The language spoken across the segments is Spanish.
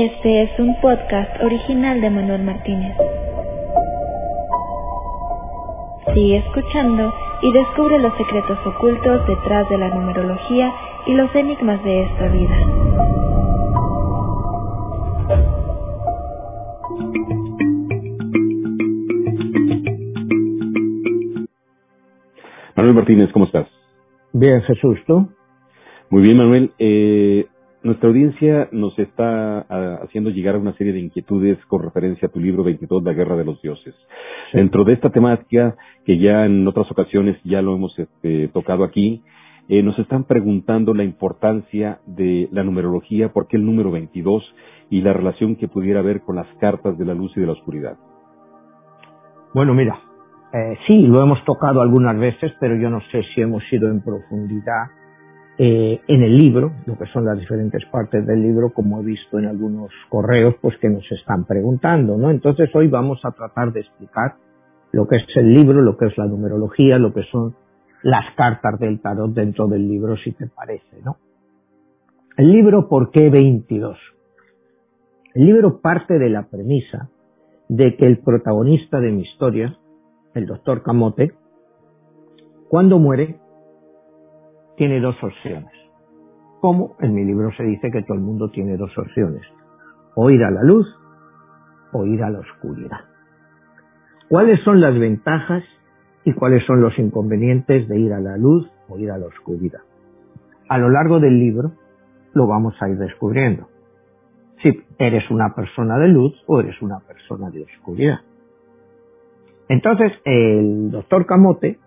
Este es un podcast original de Manuel Martínez. Sigue escuchando y descubre los secretos ocultos detrás de la numerología y los enigmas de esta vida. Manuel Martínez, ¿cómo estás? Bien, Jesús, ¿tú? Muy bien, Manuel. Eh, nuestra audiencia nos está ah, haciendo llegar a una serie de inquietudes con referencia a tu libro 22, La Guerra de los Dioses. Dentro de esta temática, que ya en otras ocasiones ya lo hemos este, tocado aquí, eh, nos están preguntando la importancia de la numerología, por qué el número 22 y la relación que pudiera haber con las cartas de la luz y de la oscuridad. Bueno, mira, eh, sí, lo hemos tocado algunas veces, pero yo no sé si hemos ido en profundidad eh, en el libro, lo que son las diferentes partes del libro, como he visto en algunos correos, pues que nos están preguntando, ¿no? Entonces hoy vamos a tratar de explicar lo que es el libro, lo que es la numerología, lo que son las cartas del tarot dentro del libro, si te parece, ¿no? El libro, ¿por qué 22? El libro parte de la premisa de que el protagonista de mi historia, el doctor Camote, cuando muere, tiene dos opciones. Como en mi libro se dice que todo el mundo tiene dos opciones. O ir a la luz o ir a la oscuridad. ¿Cuáles son las ventajas y cuáles son los inconvenientes de ir a la luz o ir a la oscuridad? A lo largo del libro lo vamos a ir descubriendo. Si eres una persona de luz o eres una persona de oscuridad. Entonces, el doctor Camote,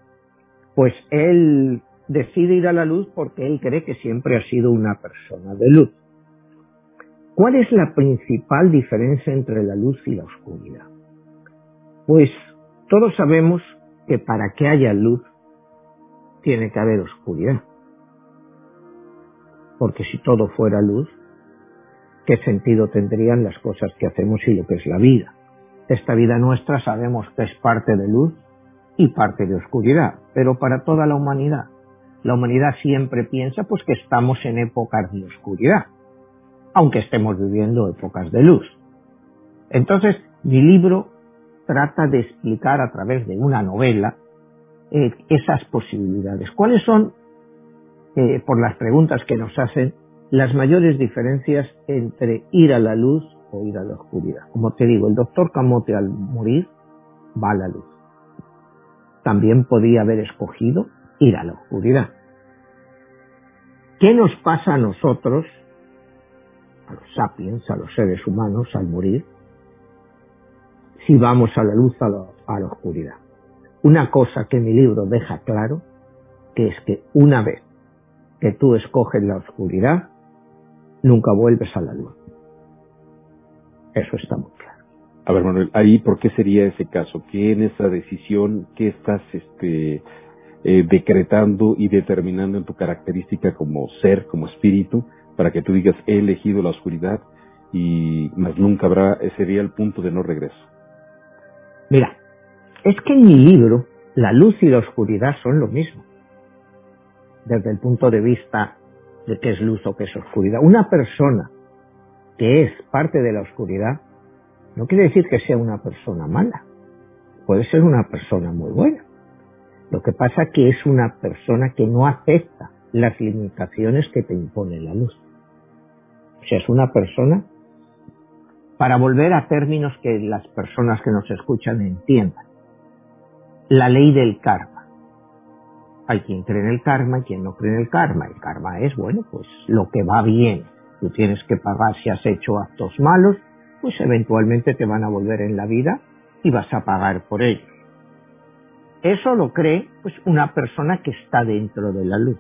pues él decide ir a la luz porque él cree que siempre ha sido una persona de luz. ¿Cuál es la principal diferencia entre la luz y la oscuridad? Pues todos sabemos que para que haya luz tiene que haber oscuridad. Porque si todo fuera luz, ¿qué sentido tendrían las cosas que hacemos y lo que es la vida? Esta vida nuestra sabemos que es parte de luz y parte de oscuridad, pero para toda la humanidad. La humanidad siempre piensa pues que estamos en épocas de oscuridad, aunque estemos viviendo épocas de luz. Entonces, mi libro trata de explicar a través de una novela eh, esas posibilidades. ¿Cuáles son, eh, por las preguntas que nos hacen, las mayores diferencias entre ir a la luz o ir a la oscuridad. Como te digo, el doctor Camote al morir va a la luz. También podía haber escogido ir a la oscuridad. ¿Qué nos pasa a nosotros, a los sapiens, a los seres humanos, al morir, si vamos a la luz o a la, oscuridad? Una cosa que mi libro deja claro, que es que una vez que tú escoges la oscuridad, nunca vuelves a la luz. Eso está muy claro. A ver, Manuel, ahí, ¿por qué sería ese caso? ¿Qué en esa decisión, qué estás este, eh, decretando y determinando en tu característica como ser, como espíritu, para que tú digas, he elegido la oscuridad y más nunca habrá, sería el punto de no regreso? Mira, es que en mi libro la luz y la oscuridad son lo mismo, desde el punto de vista de qué es luz o qué es oscuridad. Una persona que es parte de la oscuridad, no quiere decir que sea una persona mala. Puede ser una persona muy buena. Lo que pasa que es una persona que no acepta las limitaciones que te impone la luz. O sea, es una persona, para volver a términos que las personas que nos escuchan entiendan, la ley del karma. Hay quien cree en el karma y quien no cree en el karma. El karma es, bueno, pues lo que va bien tú tienes que pagar si has hecho actos malos, pues eventualmente te van a volver en la vida y vas a pagar por ello. Eso lo cree pues una persona que está dentro de la luz.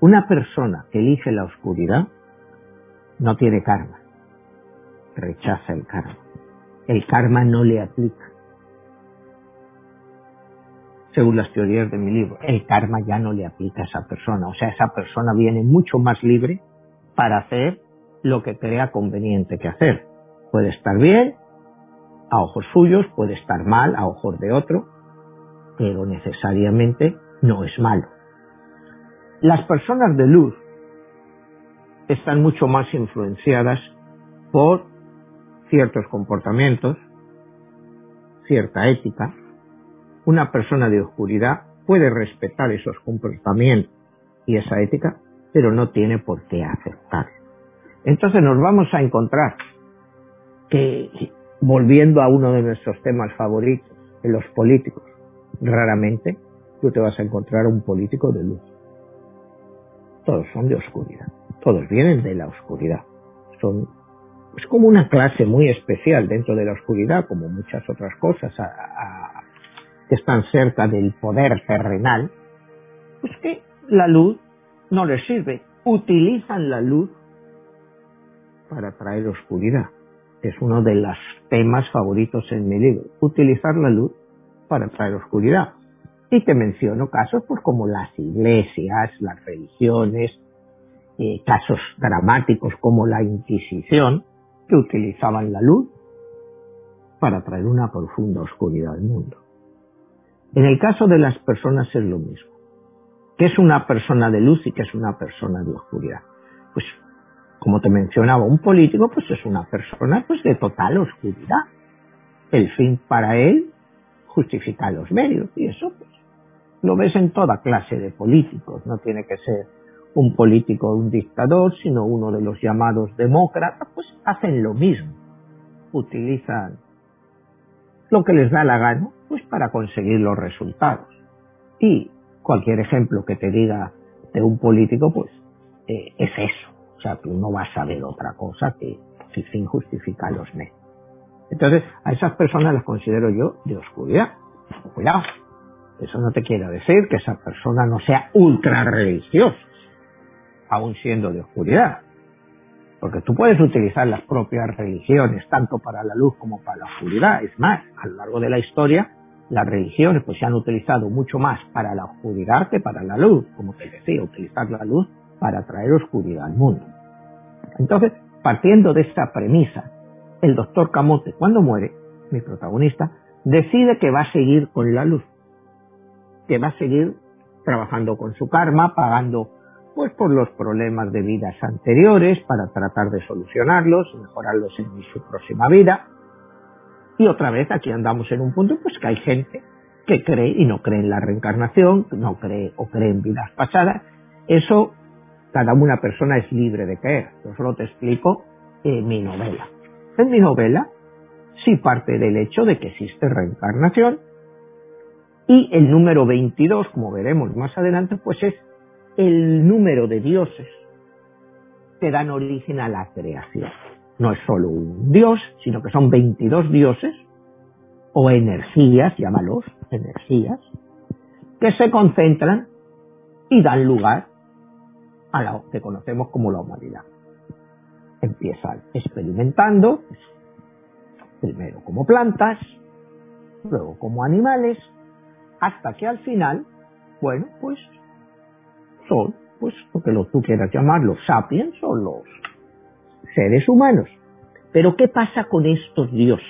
Una persona que elige la oscuridad no tiene karma, rechaza el karma. El karma no le aplica. Según las teorías de mi libro, el karma ya no le aplica a esa persona. O sea, esa persona viene mucho más libre para hacer lo que crea conveniente que hacer. Puede estar bien a ojos suyos, puede estar mal a ojos de otro, pero necesariamente no es malo. Las personas de luz están mucho más influenciadas por ciertos comportamientos, cierta ética, una persona de oscuridad puede respetar esos comportamientos y esa ética, pero no tiene por qué aceptar. Entonces nos vamos a encontrar que, volviendo a uno de nuestros temas favoritos, los políticos, raramente tú te vas a encontrar un político de luz. Todos son de oscuridad, todos vienen de la oscuridad. Son es como una clase muy especial dentro de la oscuridad, como muchas otras cosas que están cerca del poder terrenal, pues que la luz no les sirve. Utilizan la luz para traer oscuridad. Es uno de los temas favoritos en mi libro. Utilizar la luz para traer oscuridad. Y te menciono casos pues como las iglesias, las religiones, eh, casos dramáticos como la Inquisición, que utilizaban la luz para traer una profunda oscuridad al mundo. En el caso de las personas es lo mismo. ¿Qué es una persona de luz y qué es una persona de oscuridad? Pues, como te mencionaba, un político pues es una persona pues de total oscuridad. El fin para él justifica los medios y eso pues lo ves en toda clase de políticos, no tiene que ser un político un dictador, sino uno de los llamados demócratas, pues hacen lo mismo. Utilizan lo que les da la gana, pues para conseguir los resultados. Y cualquier ejemplo que te diga de un político, pues eh, es eso. O sea, tú no vas a ver otra cosa que el fin justifica los medios. Entonces, a esas personas las considero yo de oscuridad. Cuidado. Eso no te quiere decir que esa persona no sea ultra religiosa aún siendo de oscuridad. Porque tú puedes utilizar las propias religiones tanto para la luz como para la oscuridad. Es más, a lo largo de la historia, las religiones pues se han utilizado mucho más para la oscuridad que para la luz. Como te decía, utilizar la luz para traer oscuridad al mundo. Entonces, partiendo de esta premisa, el doctor Camote, cuando muere, mi protagonista, decide que va a seguir con la luz, que va a seguir trabajando con su karma, pagando pues por los problemas de vidas anteriores, para tratar de solucionarlos mejorarlos en su próxima vida. Y otra vez aquí andamos en un punto pues que hay gente que cree y no cree en la reencarnación, no cree o cree en vidas pasadas. Eso cada una persona es libre de creer. Yo solo te explico en mi novela. En mi novela sí parte del hecho de que existe reencarnación y el número 22, como veremos más adelante, pues es el número de dioses que dan origen a la creación. No es solo un dios, sino que son 22 dioses o energías, llámalos, energías, que se concentran y dan lugar a lo que conocemos como la humanidad. Empiezan experimentando, primero como plantas, luego como animales, hasta que al final, bueno, pues son, pues, lo que tú quieras llamar, los sapiens o los seres humanos. Pero ¿qué pasa con estos dioses?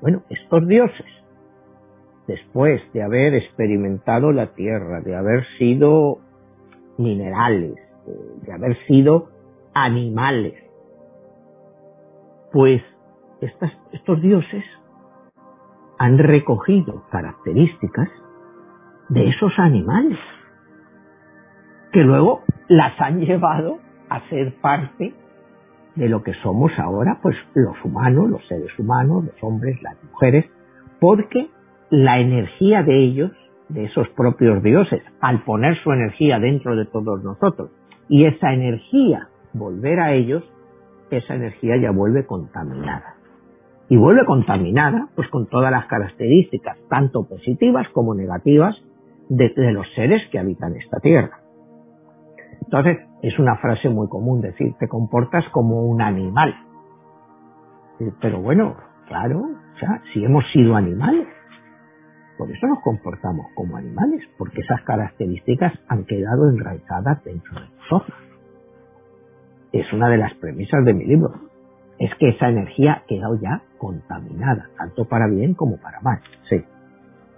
Bueno, estos dioses, después de haber experimentado la tierra, de haber sido minerales, de haber sido animales, pues estos dioses han recogido características de esos animales que luego las han llevado a ser parte de lo que somos ahora, pues los humanos, los seres humanos, los hombres, las mujeres, porque la energía de ellos, de esos propios dioses, al poner su energía dentro de todos nosotros, y esa energía volver a ellos, esa energía ya vuelve contaminada. Y vuelve contaminada, pues con todas las características, tanto positivas como negativas, de, los seres que habitan esta tierra. Entonces, es una frase muy común decir, te comportas como un animal. Pero bueno, claro, si hemos sido animales, por eso nos comportamos como animales, porque esas características han quedado enraizadas dentro de nosotros. Es una de las premisas de mi libro. Es que esa energía quedado ya contaminada, tanto para bien como para mal. Sí.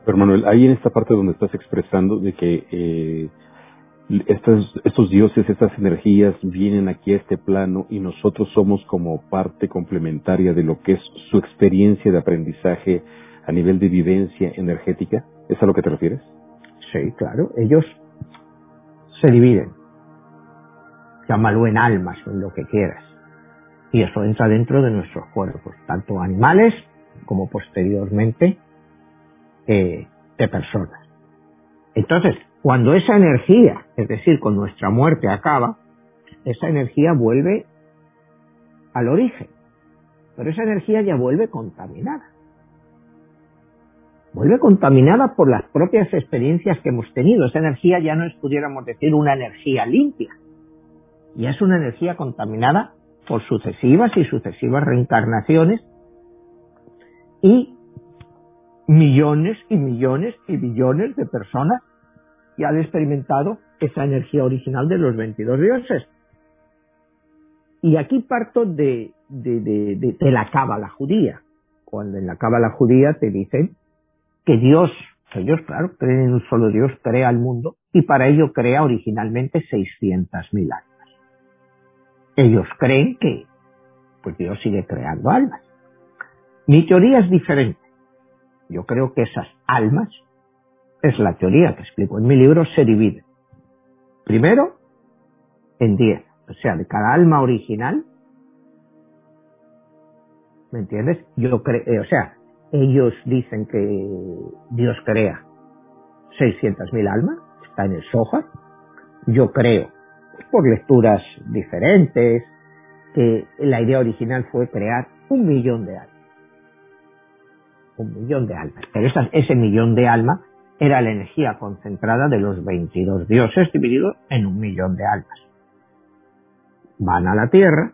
Pero Manuel, ahí en esta parte donde estás expresando de que eh, estos, estos dioses, estas energías vienen aquí a este plano y nosotros somos como parte complementaria de lo que es su experiencia de aprendizaje a nivel de vivencia energética. ¿Es a lo que te refieres? Sí, claro. Ellos se dividen. Llámalo en almas o en lo que quieras. Y eso entra dentro de nuestros cuerpos, tanto animales como posteriormente eh, de personas. Entonces, cuando esa energía, es decir, con nuestra muerte acaba, esa energía vuelve al origen. Pero esa energía ya vuelve contaminada. Vuelve contaminada por las propias experiencias que hemos tenido. Esa energía ya no es, pudiéramos decir, una energía limpia. Ya es una energía contaminada por sucesivas y sucesivas reencarnaciones y millones y millones y billones de personas y han experimentado esa energía original de los 22 dioses. Y aquí parto de, la cábala judía, cuando en la cábala judía te dicen que Dios, ellos claro, creen en un solo Dios, crea el mundo y para ello crea originalmente 600.000 almas. Ellos creen que pues Dios sigue creando almas. Mi teoría es diferente. Yo creo que esas almas es la teoría que explico en mi libro, se divide. Primero, en 10. O sea, de cada alma original, ¿me entiendes? Yo creo, eh, o sea, ellos dicen que Dios crea 600.000 almas, está en el Soja. Yo creo, por lecturas diferentes, que la idea original fue crear un millón de almas. Un millón de almas. Pero ese millón de almas era la energía concentrada de los 22 dioses divididos en un millón de almas. Van a la Tierra,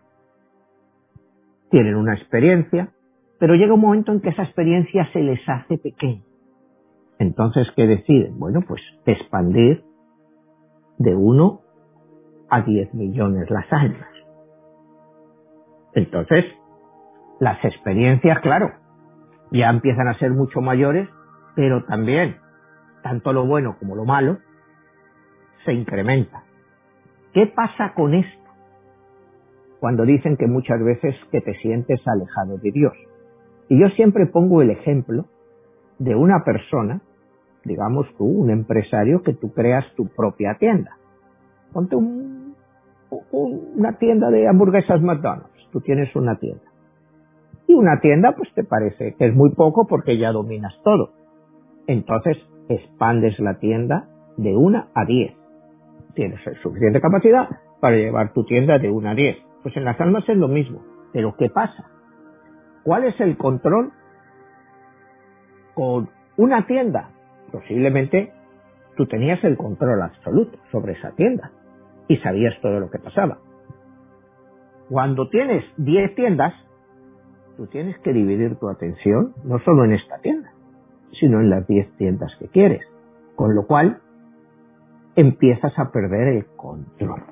tienen una experiencia, pero llega un momento en que esa experiencia se les hace pequeña. Entonces, ¿qué deciden? Bueno, pues expandir de 1 a 10 millones las almas. Entonces, las experiencias, claro, ya empiezan a ser mucho mayores, pero también tanto lo bueno como lo malo, se incrementa. ¿Qué pasa con esto? Cuando dicen que muchas veces que te sientes alejado de Dios. Y yo siempre pongo el ejemplo de una persona, digamos tú, un empresario, que tú creas tu propia tienda. Ponte un, una tienda de hamburguesas McDonald's, tú tienes una tienda. Y una tienda pues te parece que es muy poco porque ya dominas todo. Entonces expandes la tienda de una a 10. Tienes suficiente capacidad para llevar tu tienda de una a 10. Pues en las almas es lo mismo. Pero ¿qué pasa? ¿Cuál es el control con una tienda? Posiblemente tú tenías el control absoluto sobre esa tienda y sabías todo lo que pasaba. Cuando tienes 10 tiendas, tú tienes que dividir tu atención no solo en esta tienda, sino en las 10 tiendas que quieres. Con lo cual, empiezas a perder el control.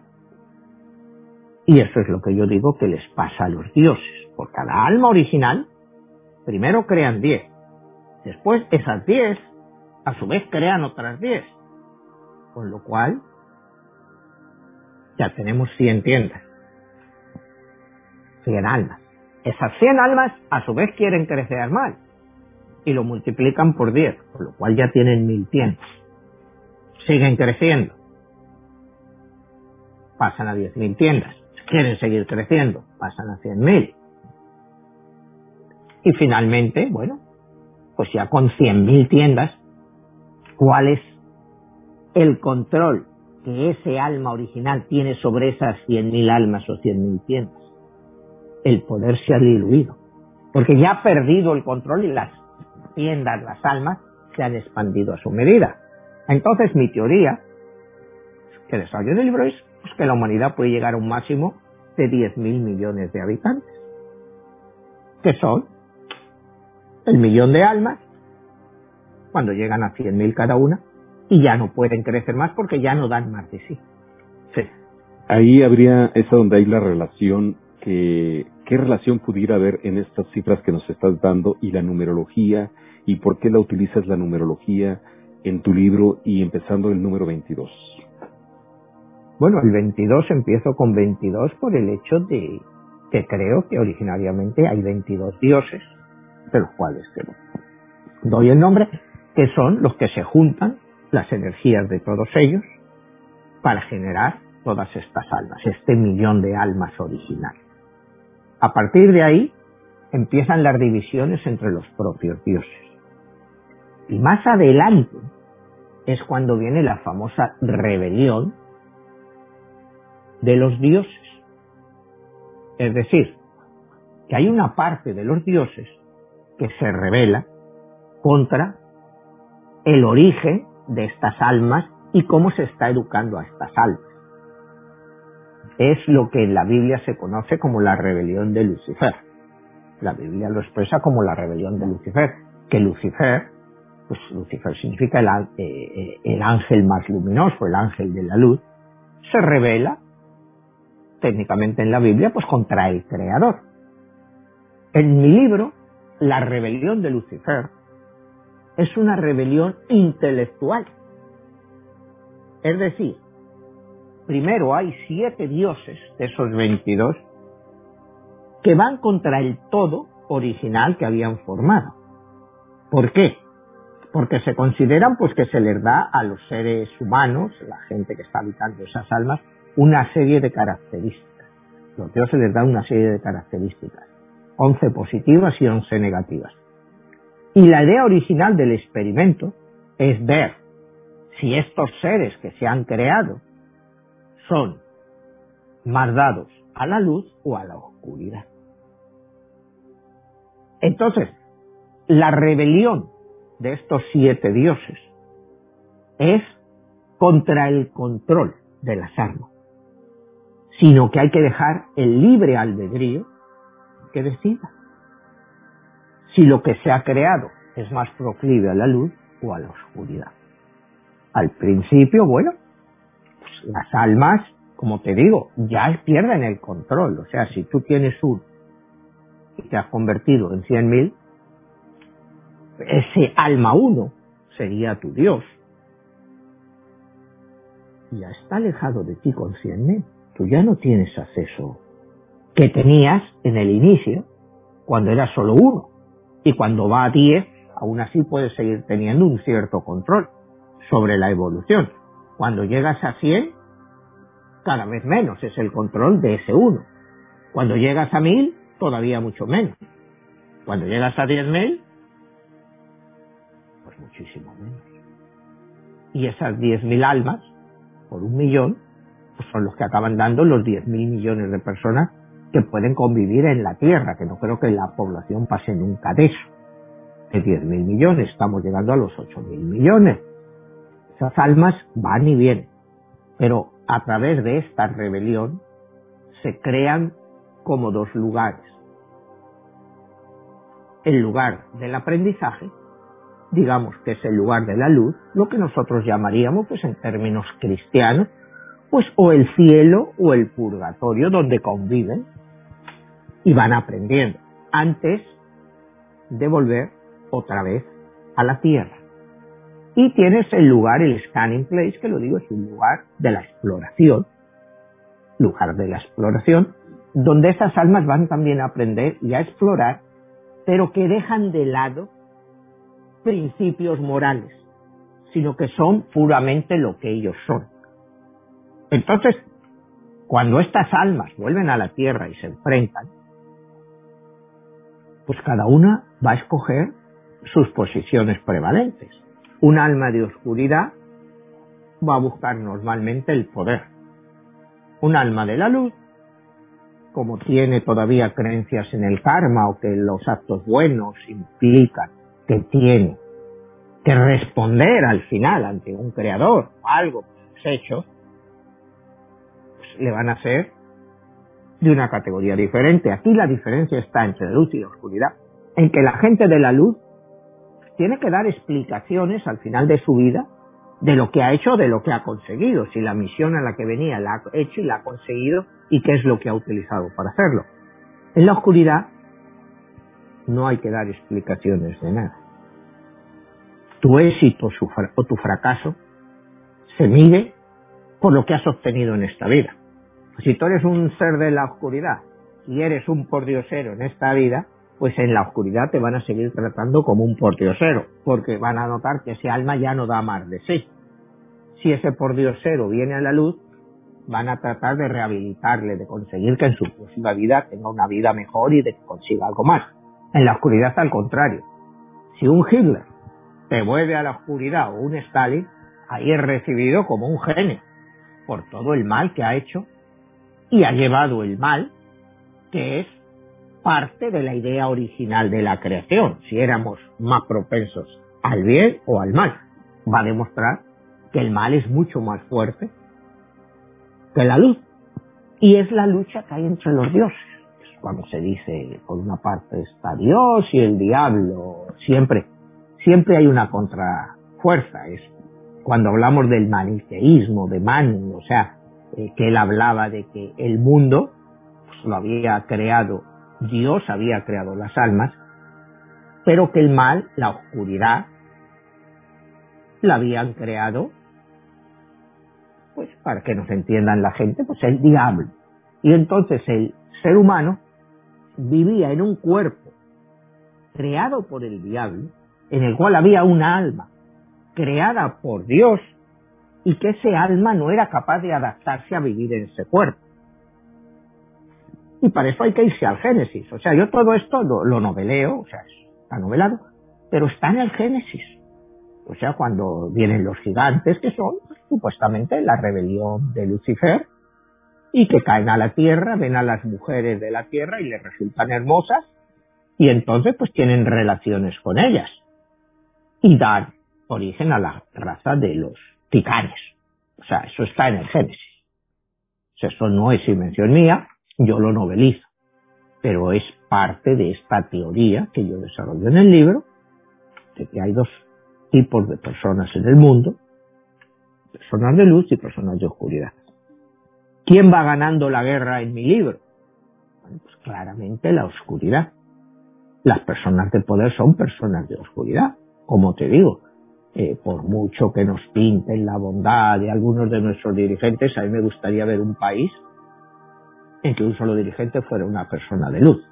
Y eso es lo que yo digo que les pasa a los dioses. Por cada alma original, primero crean 10. Después esas 10, a su vez, crean otras 10. Con lo cual, ya tenemos 100 tiendas. 100 almas. Esas 100 almas, a su vez, quieren crecer más y lo multiplican por 10, por lo cual ya tienen mil tiendas. Siguen creciendo. Pasan a 10.000 tiendas. Quieren seguir creciendo. Pasan a 100.000. Y finalmente, bueno, pues ya con 100.000 tiendas, ¿cuál es el control que ese alma original tiene sobre esas 100.000 almas o 100.000 tiendas? El poder se ha diluido. Porque ya ha perdido el control y las tiendas, las almas, se han expandido a su medida. Entonces mi teoría, que desarrollo del libro es pues, que la humanidad puede llegar a un máximo de 10.000 millones de habitantes, que son el millón de almas, cuando llegan a 100.000 cada una, y ya no pueden crecer más porque ya no dan más de sí. sí. Ahí habría, esa donde hay la relación que, ¿qué relación pudiera haber en estas cifras que nos estás dando y la numerología y por qué la utilizas la numerología en tu libro y empezando el número 22. Bueno, el 22 empiezo con 22 por el hecho de que creo que originariamente hay 22 dioses, de los cuales doy el nombre, que son los que se juntan las energías de todos ellos para generar todas estas almas, este millón de almas original. A partir de ahí empiezan las divisiones entre los propios dioses. Y más adelante es cuando viene la famosa rebelión de los dioses. Es decir, que hay una parte de los dioses que se revela contra el origen de estas almas y cómo se está educando a estas almas. Es lo que en la Biblia se conoce como la rebelión de Lucifer. La Biblia lo expresa como la rebelión de Lucifer, que Lucifer, pues Lucifer significa el, eh, el ángel más luminoso, el ángel de la luz, se revela técnicamente en la Biblia, pues contra el Creador. En mi libro, La rebelión de Lucifer es una rebelión intelectual. Es decir, primero hay siete dioses de esos 22 que van contra el todo original que habían formado. ¿Por qué? Porque se consideran pues que se les da a los seres humanos, la gente que está habitando esas almas, una serie de características. Los dioses les dan una serie de características, 11 positivas y 11 negativas. Y la idea original del experimento es ver si estos seres que se han creado son más dados a la luz o a la oscuridad. Entonces, la rebelión de estos siete dioses es contra el control de las armas sino que hay que dejar el libre albedrío que decida si lo que se ha creado es más proclive a la luz o a la oscuridad. Al principio, bueno, pues las almas, como te digo, ya pierden el control. O sea, si tú tienes uno y te has convertido en cien mil, ese alma uno sería tu Dios. Ya está alejado de ti con cien mil tú ya no tienes acceso que tenías en el inicio cuando era solo uno. Y cuando va a 10, aún así puedes seguir teniendo un cierto control sobre la evolución. Cuando llegas a 100, cada vez menos es el control de ese uno. Cuando llegas a 1000, todavía mucho menos. Cuando llegas a 10.000, pues muchísimo menos. Y esas 10.000 almas, por un millón, pues son los que acaban dando los 10.000 millones de personas que pueden convivir en la Tierra, que no creo que la población pase nunca de eso. De 10.000 millones, estamos llegando a los 8.000 millones. Esas almas van y vienen. Pero a través de esta rebelión se crean como dos lugares. El lugar del aprendizaje, digamos que es el lugar de la luz, lo que nosotros llamaríamos, pues en términos cristianos, pues o el cielo o el purgatorio donde conviven y van aprendiendo antes de volver otra vez a la tierra. Y tienes el lugar, el scanning place, que lo digo, es un lugar de la exploración, lugar de la exploración, donde esas almas van también a aprender y a explorar, pero que dejan de lado principios morales, sino que son puramente lo que ellos son entonces, cuando estas almas vuelven a la tierra y se enfrentan, pues cada una va a escoger sus posiciones prevalentes. Un alma de oscuridad va a buscar normalmente el poder. Un alma de la luz, como tiene todavía creencias en el karma o que los actos buenos implican que tiene que responder al final ante un creador o algo que hecho, le van a ser de una categoría diferente. Aquí la diferencia está entre luz y oscuridad, en que la gente de la luz tiene que dar explicaciones al final de su vida de lo que ha hecho, de lo que ha conseguido, si la misión a la que venía la ha hecho y la ha conseguido y qué es lo que ha utilizado para hacerlo. En la oscuridad no hay que dar explicaciones de nada. Tu éxito o tu fracaso se mide por lo que has obtenido en esta vida. Si tú eres un ser de la oscuridad y eres un pordiosero en esta vida, pues en la oscuridad te van a seguir tratando como un pordiosero, porque van a notar que ese alma ya no da más de sí. Si ese pordiosero viene a la luz, van a tratar de rehabilitarle, de conseguir que en su próxima vida tenga una vida mejor y de que consiga algo más. En la oscuridad al contrario. Si un Hitler te vuelve a la oscuridad o un Stalin, ahí es recibido como un genio por todo el mal que ha hecho y ha llevado el mal, que es parte de la idea original de la creación, si éramos más propensos al bien o al mal. Va a demostrar que el mal es mucho más fuerte que la luz. Y es la lucha que hay entre los dioses. cuando se dice, por una parte está Dios y el diablo, siempre, siempre hay una contrafuerza. Es cuando hablamos del maniqueísmo, de Manu, o sea, que él hablaba de que el mundo pues, lo había creado Dios, había creado las almas, pero que el mal, la oscuridad, la habían creado pues para que nos entiendan la gente, pues el diablo. Y entonces el ser humano vivía en un cuerpo creado por el diablo, en el cual había una alma creada por Dios y que ese alma no era capaz de adaptarse a vivir en ese cuerpo. Y para eso hay que irse al Génesis. O sea, yo todo esto lo, lo noveleo, o sea, está novelado, pero está en el Génesis. O sea, cuando vienen los gigantes, que son supuestamente la rebelión de Lucifer, y que caen a la tierra, ven a las mujeres de la tierra y les resultan hermosas, y entonces pues tienen relaciones con ellas, y dan origen a la raza de los ticanes. O sea, eso está en el Génesis. O sea, eso no es invención mía, yo lo novelizo, pero es parte de esta teoría que yo desarrollo en el libro, de que hay dos tipos de personas en el mundo, personas de luz y personas de oscuridad. ¿Quién va ganando la guerra en mi libro? Bueno, pues claramente la oscuridad. Las personas de poder son personas de oscuridad, como te digo. Eh, por mucho que nos pinten la bondad de algunos de nuestros dirigentes, a mí me gustaría ver un país en que un solo dirigente fuera una persona de luz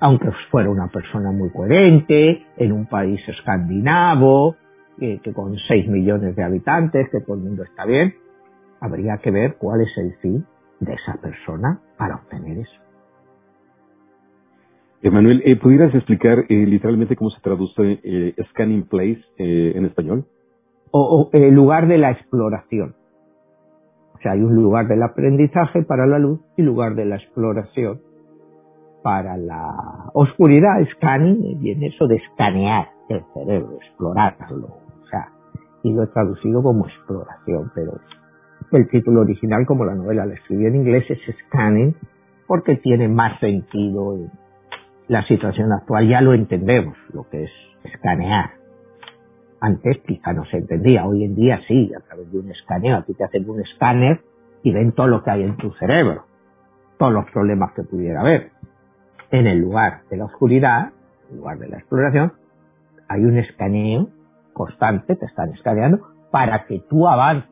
aunque fuera una persona muy coherente, en un país escandinavo, que, con 6 millones de habitantes, que todo el mundo está bien, habría que ver cuál es el fin de esa persona para obtener eso. Emanuel, eh, ¿pudieras explicar eh, literalmente cómo se traduce eh, scanning place en español? O, el lugar de la exploración. O sea, hay un lugar del aprendizaje para la luz y lugar de la exploración para la oscuridad. Scanning viene eso de escanear el cerebro, explorarlo y lo he traducido como exploración, pero el título original, como la novela la escribí en inglés, es Scanning, porque tiene más sentido en la situación actual. Ya lo entendemos, lo que es escanear. Antes quizá no se entendía, hoy en día sí, a través de un escaneo. A ti te hacen un escáner y ven todo lo que hay en tu cerebro, todos los problemas que pudiera haber. En el lugar de la oscuridad, en lugar de la exploración, hay un escaneo constante, te están escaneando, para que tú avances.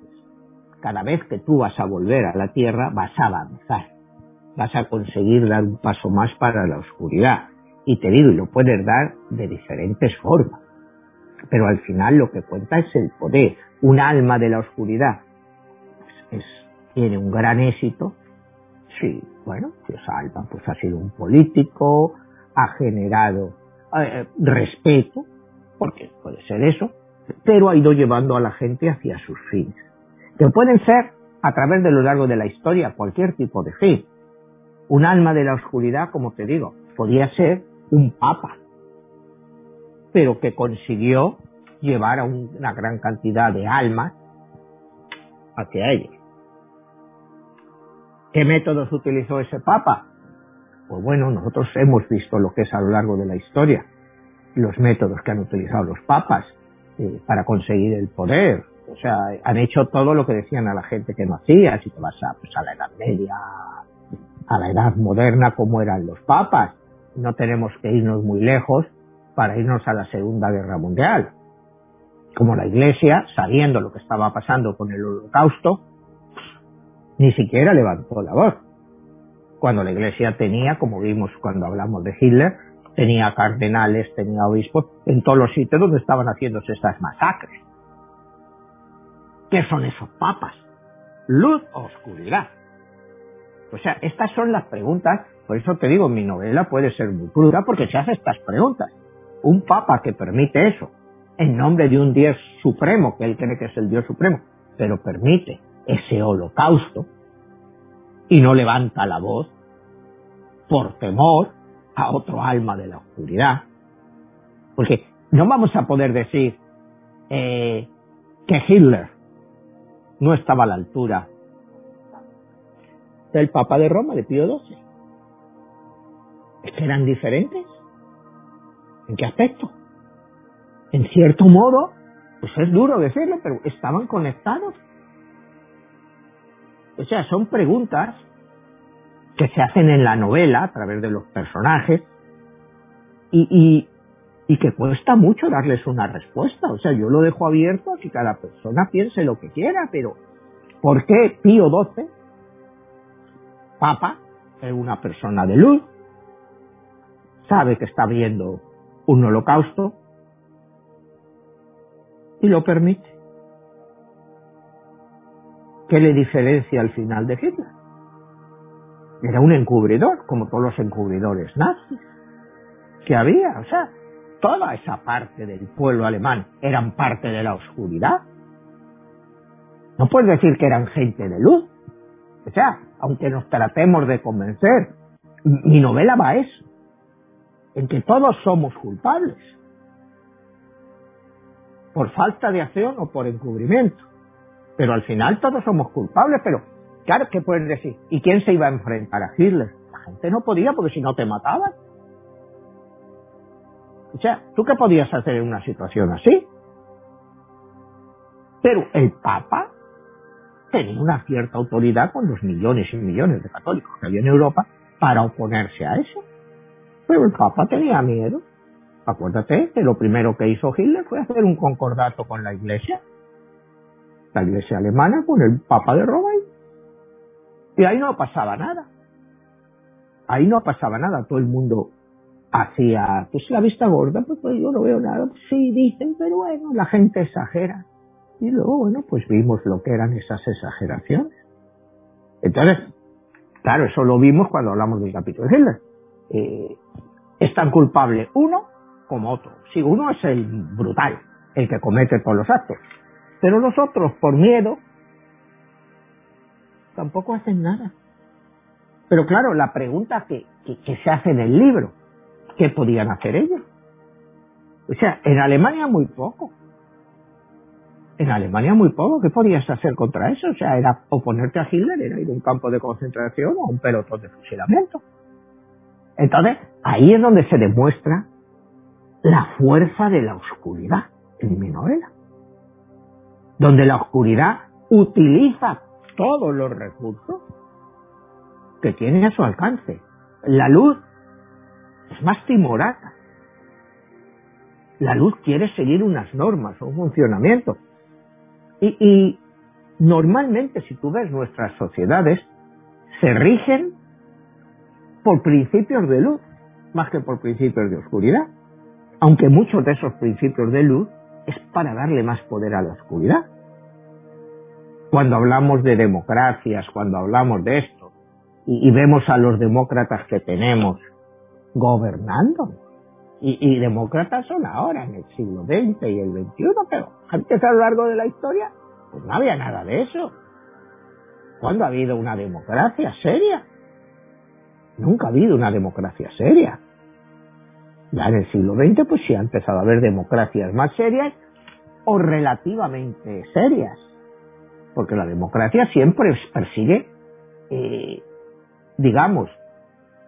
Cada vez que tú vas a volver a la Tierra, vas a avanzar. Vas a conseguir dar un paso más para la oscuridad. Y te digo, y lo puedes dar de diferentes formas. Pero al final lo que cuenta es el poder. Un alma de la oscuridad pues, tiene un gran éxito. Sí, bueno, esa alma pues ha sido un político, ha generado eh, respeto, porque puede ser eso, pero ha ido llevando a la gente hacia sus fines, que pueden ser a través de lo largo de la historia cualquier tipo de fin. Un alma de la oscuridad, como te digo, podía ser un papa, pero que consiguió llevar a una gran cantidad de almas hacia ellos. ¿Qué métodos utilizó ese papa? Pues bueno, nosotros hemos visto lo que es a lo largo de la historia los métodos que han utilizado los papas eh, para conseguir el poder. O sea, han hecho todo lo que decían a la gente que no hacía. Si te vas a, pues, a la Edad Media, a la Edad Moderna, como eran los papas. No tenemos que irnos muy lejos para irnos a la Segunda Guerra Mundial. Como la Iglesia, sabiendo lo que estaba pasando con el Holocausto, Ni siquiera levantó la voz. Cuando la iglesia tenía, como vimos cuando hablamos de Hitler, tenía cardenales, tenía obispos en todos los sitios donde estaban haciéndose estas masacres. ¿Qué son esos papas? ¿Luz o oscuridad? O sea, estas son las preguntas, por eso te digo, mi novela puede ser muy cruda porque se hace estas preguntas. Un papa que permite eso, en nombre de un Dios supremo, que él cree que es el Dios supremo, pero permite ese holocausto y no levanta la voz por temor a otro alma de la oscuridad. Porque no vamos a poder decir eh, que Hitler no estaba a la altura del Papa de Roma, de Pío XII. Es que eran diferentes. ¿En qué aspecto? En cierto modo, pues es duro decirlo, pero estaban conectados. O sea, son preguntas que se hacen en la novela a través de los personajes y que cuesta mucho darles una respuesta. O sea, yo lo dejo abierto a que cada persona piense lo que quiera, pero ¿por qué Pío XII, Papa, es una persona de luz, sabe que está viendo un holocausto y lo permite? ¿Qué le diferencia al final de Hitler? Era un encubridor, como todos los encubridores nazis que había. O sea, toda esa parte del pueblo alemán eran parte de la oscuridad. No puedes decir que eran gente de luz. O sea, aunque nos tratemos de convencer, mi novela va a eso, en que todos somos culpables, por falta de acción o por encubrimiento. Pero al final todos somos culpables, pero claro, ¿qué puedes decir? ¿Y quién se iba a enfrentar a Hitler? La gente no podía porque si no te mataban. O sea, ¿tú qué podías hacer en una situación así? Pero el Papa tenía una cierta autoridad con los millones y millones de católicos que había en Europa para oponerse a eso. Pero el Papa tenía miedo. Acuérdate que lo primero que hizo Hitler fue hacer un concordato con la Iglesia, la Iglesia alemana con el Papa de Roma y ahí no pasaba nada. Ahí no pasaba nada. Todo el mundo hacía, pues la vista gorda, pues, pues yo no veo nada. Sí, dicen, pero bueno, la gente exagera. Y luego, bueno, pues vimos lo que eran esas exageraciones. Entonces, claro, eso lo vimos cuando hablamos del capítulo de Hitler. Eh, es tan culpable uno como otro. Si uno es el brutal, el que comete todos los actos. Pero los otros, por miedo, tampoco hacen nada. Pero claro, la pregunta que, que, se hace en el libro, ¿qué podían hacer ellos? O sea, en Alemania muy poco. En Alemania muy poco. ¿Qué podías hacer contra eso? O sea, era oponerte a Hitler, era ir a un campo de concentración o a un pelotón de fusilamiento. Entonces, ahí es donde se demuestra la fuerza de la oscuridad en mi novela. Donde la oscuridad utiliza todos los recursos que tiene a su alcance. La luz es más timorata. La luz quiere seguir unas normas, un funcionamiento. Y, normalmente, si tú ves nuestras sociedades, se rigen por principios de luz, más que por principios de oscuridad. Aunque muchos de esos principios de luz es para darle más poder a la oscuridad cuando hablamos de democracias, cuando hablamos de esto, y, vemos a los demócratas que tenemos gobernando. Y, demócratas son ahora, en el siglo XX y el XXI, pero antes a lo largo de la historia, pues no había nada de eso. ¿Cuándo ha habido una democracia seria? Nunca ha habido una democracia seria. Ya en el siglo XX, pues sí ha empezado a haber democracias más serias o relativamente serias porque la democracia siempre persigue, eh, digamos,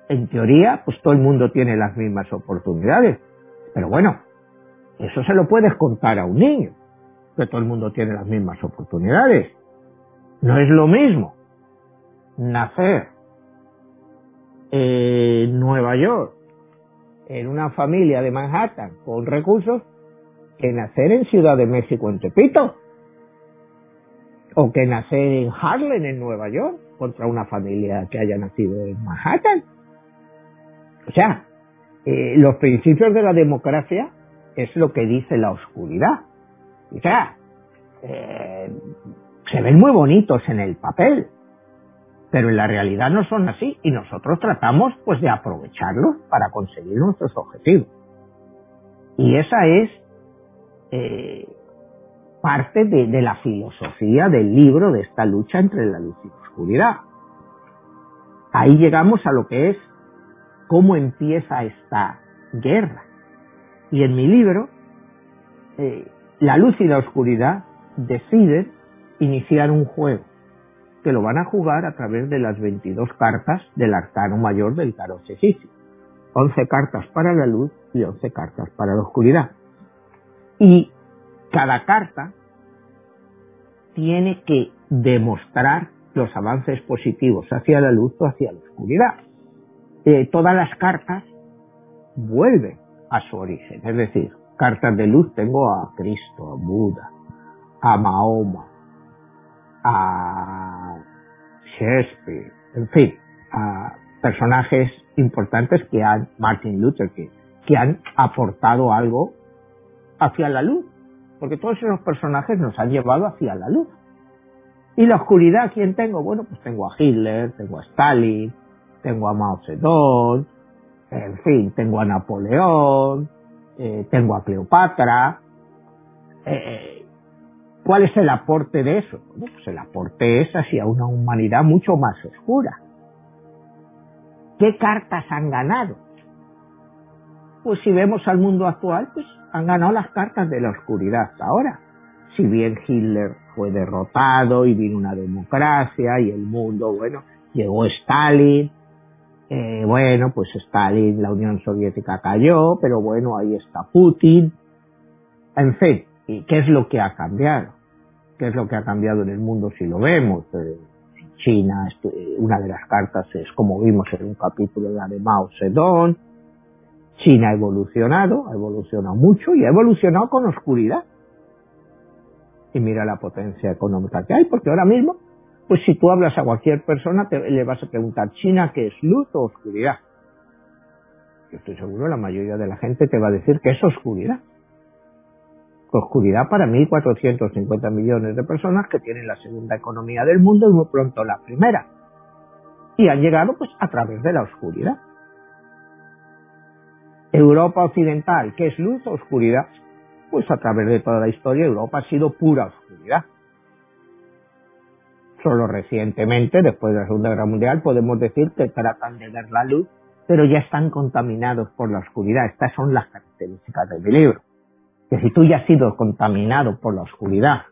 en teoría, pues todo el mundo tiene las mismas oportunidades. Pero bueno, eso se lo puedes contar a un niño, que todo el mundo tiene las mismas oportunidades. No es lo mismo nacer en Nueva York, en una familia de Manhattan con recursos, que nacer en Ciudad de México en Tepito o que nacer en Harlem, en Nueva York, contra una familia que haya nacido en Manhattan. O sea, eh, los principios de la democracia es lo que dice la oscuridad. O sea, eh, se ven muy bonitos en el papel, pero en la realidad no son así y nosotros tratamos pues de aprovecharlos para conseguir nuestros objetivos. Y esa es eh, parte de, de, la filosofía del libro de esta lucha entre la luz y la oscuridad. Ahí llegamos a lo que es cómo empieza esta guerra. Y en mi libro, eh, la luz y la oscuridad deciden iniciar un juego que lo van a jugar a través de las 22 cartas del arcano mayor del tarot egipcio. 11 cartas para la luz y 11 cartas para la oscuridad. Y cada carta tiene que demostrar los avances positivos hacia la luz o hacia la oscuridad. Eh, todas las cartas vuelven a su origen, es decir, cartas de luz tengo a Cristo, a Buda, a Mahoma, a Shakespeare, en fin, a personajes importantes que han, Martin Luther King, que han aportado algo hacia la luz, porque todos esos personajes nos han llevado hacia la luz. Y la oscuridad, ¿quién tengo? Bueno, pues tengo a Hitler, tengo a Stalin, tengo a Mao Zedong, en fin, tengo a Napoleón, eh, tengo a Cleopatra. Eh, ¿Cuál es el aporte de eso? Bueno, pues el aporte es hacia una humanidad mucho más oscura. ¿Qué cartas han ganado? Pues si vemos al mundo actual, pues han ganado las cartas de la oscuridad ahora. Si bien Hitler fue derrotado y vino una democracia y el mundo, bueno, llegó Stalin, eh, bueno, pues Stalin, la Unión Soviética cayó, pero bueno, ahí está Putin. En fin, ¿y qué es lo que ha cambiado? ¿Qué es lo que ha cambiado en el mundo si lo vemos? Eh, China, este, una de las cartas es como vimos en un capítulo la de Mao Zedong. China ha evolucionado, ha evolucionado mucho y ha evolucionado con oscuridad. Y mira la potencia económica que hay, porque ahora mismo pues si tú hablas a cualquier persona, te, le vas a preguntar, ¿China qué es luz o oscuridad? Yo estoy seguro, la mayoría de la gente te va a decir que es oscuridad. Oscuridad para 1.450 millones de personas que tienen la segunda economía del mundo y muy pronto la primera. Y han llegado pues a través de la oscuridad. Europa occidental, ¿qué es luz o oscuridad? Pues a través de toda la historia Europa ha sido pura oscuridad solo recientemente, después de la Segunda Guerra Mundial, podemos decir que tratan de ver la luz, pero ya están contaminados por la oscuridad. Estas son las características del libro. Que si tú ya has sido contaminado por la oscuridad,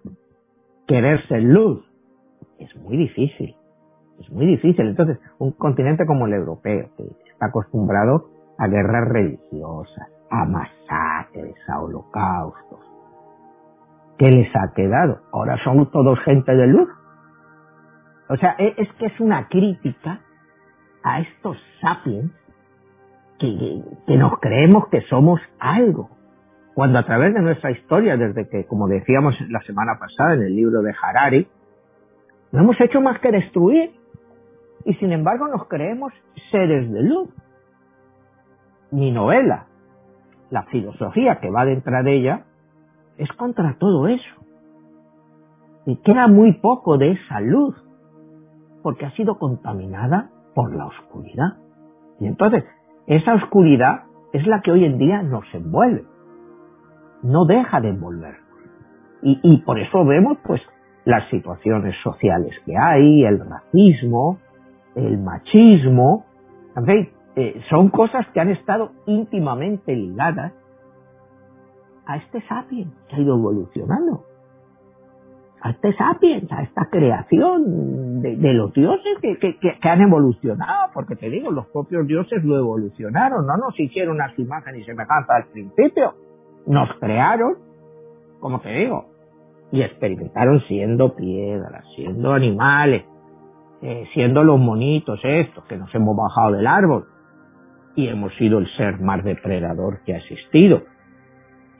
querer ser luz, es muy difícil. Es muy difícil. Entonces, un continente como el europeo, que está acostumbrado a guerras religiosas, a masacres, a holocaustos, ¿qué les ha quedado? Ahora son todos gente de luz. O sea, e, es que es una crítica a estos sapiens que, que, nos creemos que somos algo. Cuando a través de nuestra historia, desde que, como decíamos la semana pasada en el libro de Harari, no hemos hecho más que destruir y sin embargo nos creemos seres de luz. Mi novela, la filosofía que va detrás de ella, es contra todo eso. Y queda muy poco de esa luz porque ha sido contaminada por la oscuridad. Y entonces, esa oscuridad es la que hoy en día nos envuelve. No deja de envolvernos. Y, por eso vemos, pues, las situaciones sociales que hay, el racismo, el machismo, en fin, eh, son cosas que han estado íntimamente ligadas a este sapiens que ha ido evolucionando a este sapiens, a esta creación de, los dioses que, que, han evolucionado, porque te digo, los propios dioses lo evolucionaron, no nos hicieron unas imágenes y semejanzas al principio, nos crearon, como te digo, y experimentaron siendo piedras, siendo animales, eh, siendo los monitos estos que nos hemos bajado del árbol y hemos sido el ser más depredador que ha existido.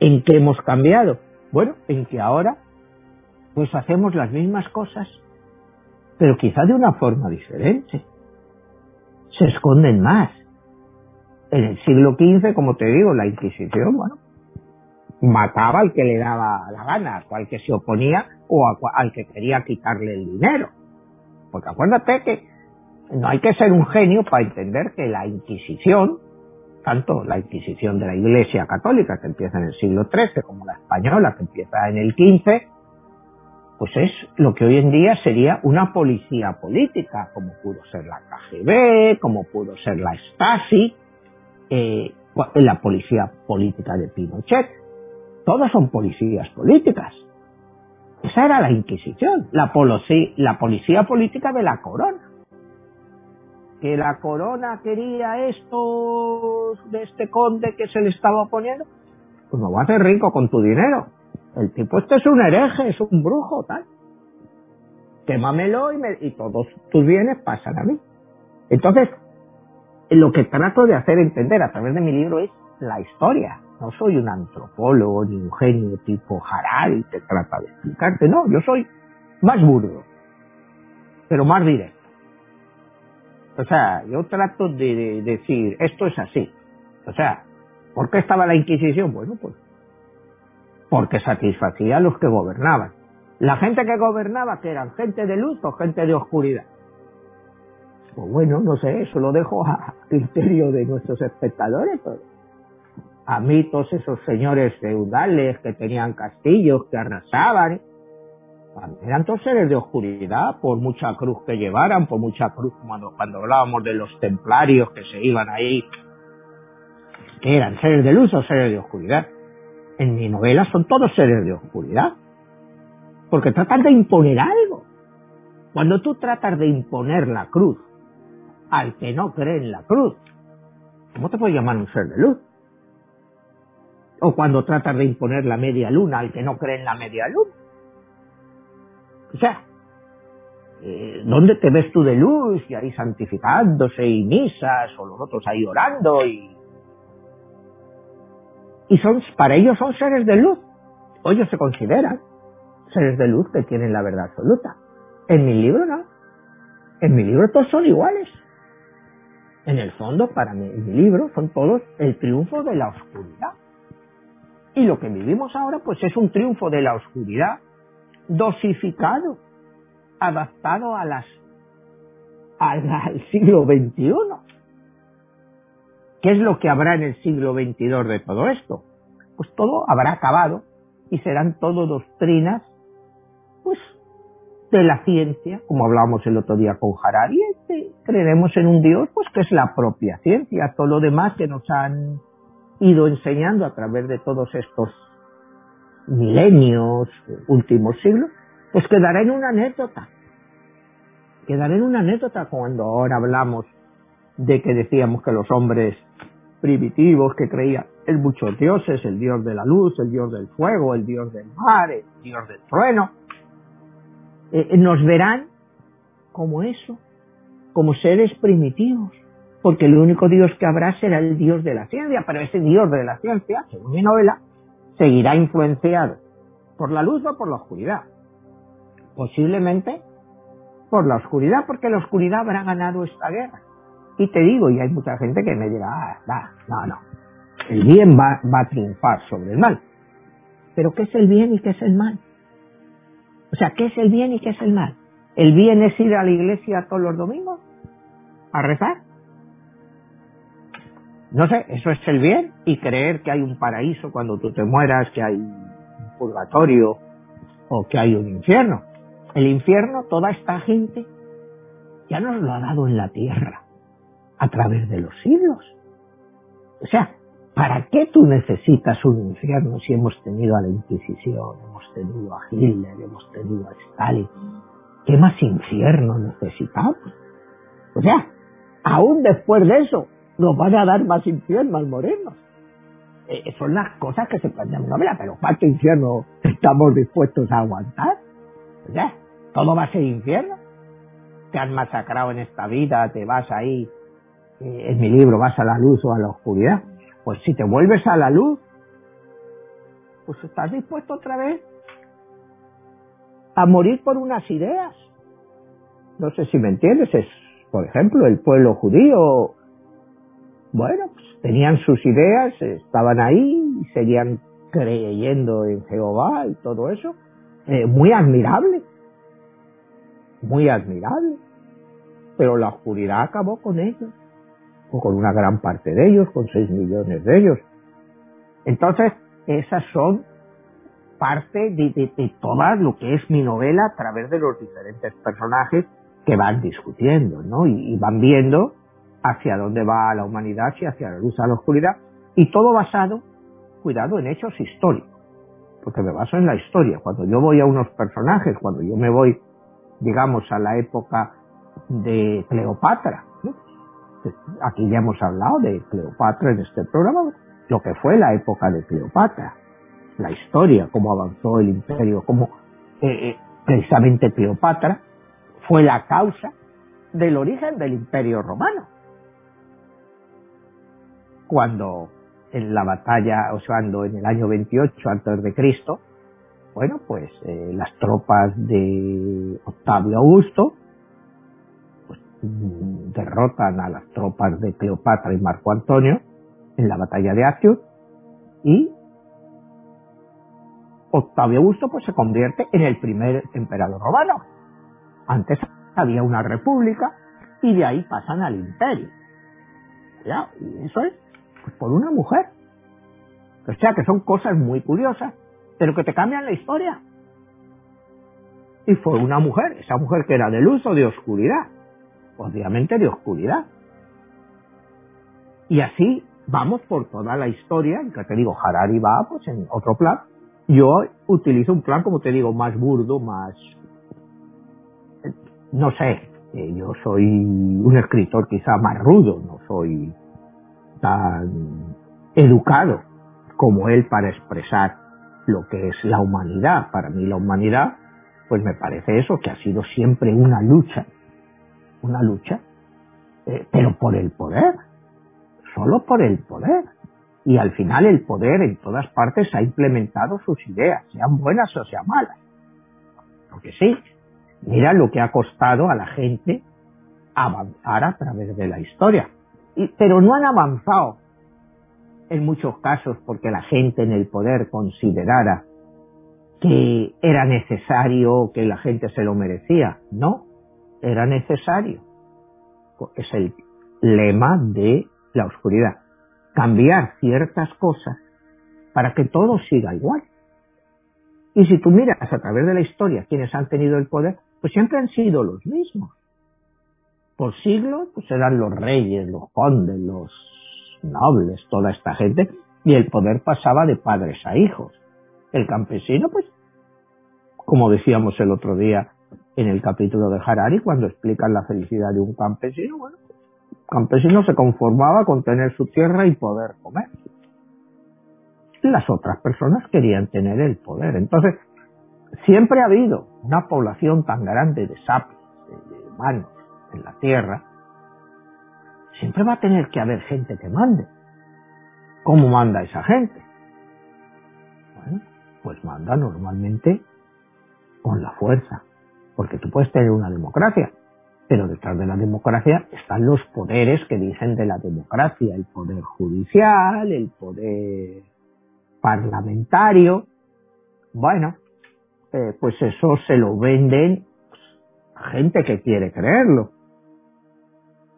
¿En qué hemos cambiado? Bueno, en que ahora pues hacemos las mismas cosas, pero quizá de una forma diferente. Se esconden más. En el siglo XV, como te digo, la Inquisición, bueno, mataba al que le daba la gana, al que se oponía o al que quería quitarle el dinero. Porque acuérdate que no hay que ser un genio para entender que la Inquisición, tanto la Inquisición de la Iglesia Católica, que empieza en el siglo XIII, como la española, que empieza en el XV, pues es lo que hoy en día sería una policía política, como pudo ser la KGB, como pudo ser la Stasi, eh, la policía política de Pinochet. Todas son policías políticas. Esa era la Inquisición, la, la policía política de la corona. Que la corona quería esto de este conde que se le estaba poniendo, pues me voy a hacer rico con tu dinero. El tipo este es un hereje, es un brujo, tal. Quémamelo y, y todos tus bienes pasan a mí. Entonces, lo que trato de hacer entender a través de mi libro es la historia. No soy un antropólogo ni un genio tipo Harari que trata de explicarte. No, yo soy más burdo, pero más directo. O sea, yo trato de, decir, esto es así. O sea, ¿por qué estaba la Inquisición? Bueno, pues porque satisfacía a los que gobernaban. La gente que gobernaba, que eran gente de luz o gente de oscuridad. Pues bueno, no sé, eso lo dejo a criterio de nuestros espectadores. A mí todos esos señores feudales que tenían castillos, que arrasaban, eran todos seres de oscuridad, por mucha cruz que llevaran, por mucha cruz, cuando, cuando hablábamos de los templarios que se iban ahí, que eran seres de luz o seres de oscuridad en mi novela son todos seres de oscuridad. Porque tratan de imponer algo. Cuando tú tratas de imponer la cruz al que no cree en la cruz, ¿cómo te puedes llamar un ser de luz? O cuando tratas de imponer la media luna al que no cree en la media luna. O sea, eh, ¿dónde te ves tú de luz y ahí santificándose y misas o los otros ahí orando y y son, para ellos son seres de luz. Ellos se consideran seres de luz que tienen la verdad absoluta. En mi libro no. En mi libro todos son iguales. En el fondo, para mí, en mi libro son todos el triunfo de la oscuridad. Y lo que vivimos ahora, pues es un triunfo de la oscuridad dosificado, adaptado a las, al siglo XXI. ¿Qué es lo que habrá en el siglo XXII de todo esto? Pues todo habrá acabado y serán todo doctrinas, pues, de la ciencia, como hablábamos el otro día con Harari, este, creeremos en un Dios, pues que es la propia ciencia, todo lo demás que nos han ido enseñando a través de todos estos milenios, últimos siglos, pues quedará en una anécdota. Quedará en una anécdota cuando ahora hablamos de que decíamos que los hombres primitivos que creían en muchos dioses, el dios de la luz, el dios del fuego, el dios del mar, el dios del trueno, eh, eh, nos verán como eso, como seres primitivos, porque el único dios que habrá será el dios de la ciencia, pero ese dios de la ciencia, según mi novela, seguirá influenciado por la luz o por la oscuridad. Posiblemente por la oscuridad, porque la oscuridad habrá ganado esta guerra. Y te digo, y hay mucha gente que me dirá, ah, no, no, el bien va, va a triunfar sobre el mal. Pero ¿qué es el bien y qué es el mal? O sea, ¿qué es el bien y qué es el mal? ¿El bien es ir a la iglesia todos los domingos? ¿A rezar? No sé, eso es el bien y creer que hay un paraíso cuando tú te mueras, que hay un purgatorio o que hay un infierno. El infierno, toda esta gente ya nos lo ha dado en la tierra a través de los siglos. O sea, ¿para qué tú necesitas un infierno si hemos tenido a la Inquisición, hemos tenido a Hitler, hemos tenido a Stalin? ¿Qué más infierno necesitamos? O sea, aún después de eso, nos van a dar más infierno al morirnos. Eh, son las cosas que se plantean en la pero ¿cuánto infierno estamos dispuestos a aguantar? O sea, todo va a ser infierno. Te han masacrado en esta vida, te vas ahí eh, en mi libro vas a la luz o a la oscuridad. Pues si te vuelves a la luz, pues estás dispuesto otra vez a morir por unas ideas. No sé si me entiendes, es, por ejemplo, el pueblo judío, bueno, pues tenían sus ideas, estaban ahí, seguían creyendo en Jehová y todo eso, eh, muy admirable, muy admirable. Pero la oscuridad acabó con ellos, o con una gran parte de ellos, con seis millones de ellos. Entonces, esas son parte de, de, todo lo que es mi novela a través de los diferentes personajes que van discutiendo, ¿no? Y, y, van viendo hacia dónde va la humanidad, si hacia la luz a la oscuridad, y todo basado, cuidado, en hechos históricos, porque me baso en la historia. Cuando yo voy a unos personajes, cuando yo me voy, digamos, a la época de Cleopatra, aquí ya hemos hablado de Cleopatra en este programa, lo que fue la época de Cleopatra, la historia, cómo avanzó el imperio, cómo eh, eh, precisamente Cleopatra fue la causa del origen del imperio romano. Cuando en la batalla, o sea, cuando en el año 28 antes de Cristo, bueno, pues eh, las tropas de Octavio Augusto derrotan a las tropas de Cleopatra y Marco Antonio en la batalla de Actium y Octavio Augusto pues se convierte en el primer emperador romano. Antes había una república y de ahí pasan al imperio. ¿Ya? Y eso es pues, por una mujer. O sea que son cosas muy curiosas, pero que te cambian la historia. Y fue una mujer, esa mujer que era de luz o de oscuridad. Obviamente de oscuridad. Y así vamos por toda la historia, que te digo, Harari va pues en otro plan, yo utilizo un plan, como te digo, más burdo, más... No sé, eh, yo soy un escritor quizá más rudo, no soy tan educado como él para expresar lo que es la humanidad. Para mí la humanidad, pues me parece eso, que ha sido siempre una lucha, una lucha, eh, pero por el poder, solo por el poder y al final el poder en todas partes ha implementado sus ideas, sean buenas o sean malas. Porque sí, mira lo que ha costado a la gente avanzar a través de la historia. Y, pero no han avanzado en muchos casos porque la gente en el poder considerara que era necesario, que la gente se lo merecía. No, era necesario. Es el lema de la oscuridad cambiar ciertas cosas para que todo siga igual. Y si tú miras a través de la historia quienes han tenido el poder, pues siempre han sido los mismos. Por siglos, pues eran los reyes, los condes, los nobles, toda esta gente, y el poder pasaba de padres a hijos. El campesino, pues, como decíamos el otro día en el capítulo de Harari, cuando explican la felicidad de un campesino, bueno, campesino se conformaba con tener su tierra y poder comer. Las otras personas querían tener el poder. Entonces, siempre ha habido una población tan grande de sapios, de humanos en la tierra, siempre va a tener que haber gente que mande. ¿Cómo manda esa gente? Bueno, pues manda normalmente con la fuerza, porque tú puedes tener una democracia, pero detrás de la democracia están los poderes que dicen de la democracia, el poder judicial, el poder parlamentario. Bueno, eh, pues eso se lo venden a gente que quiere creerlo.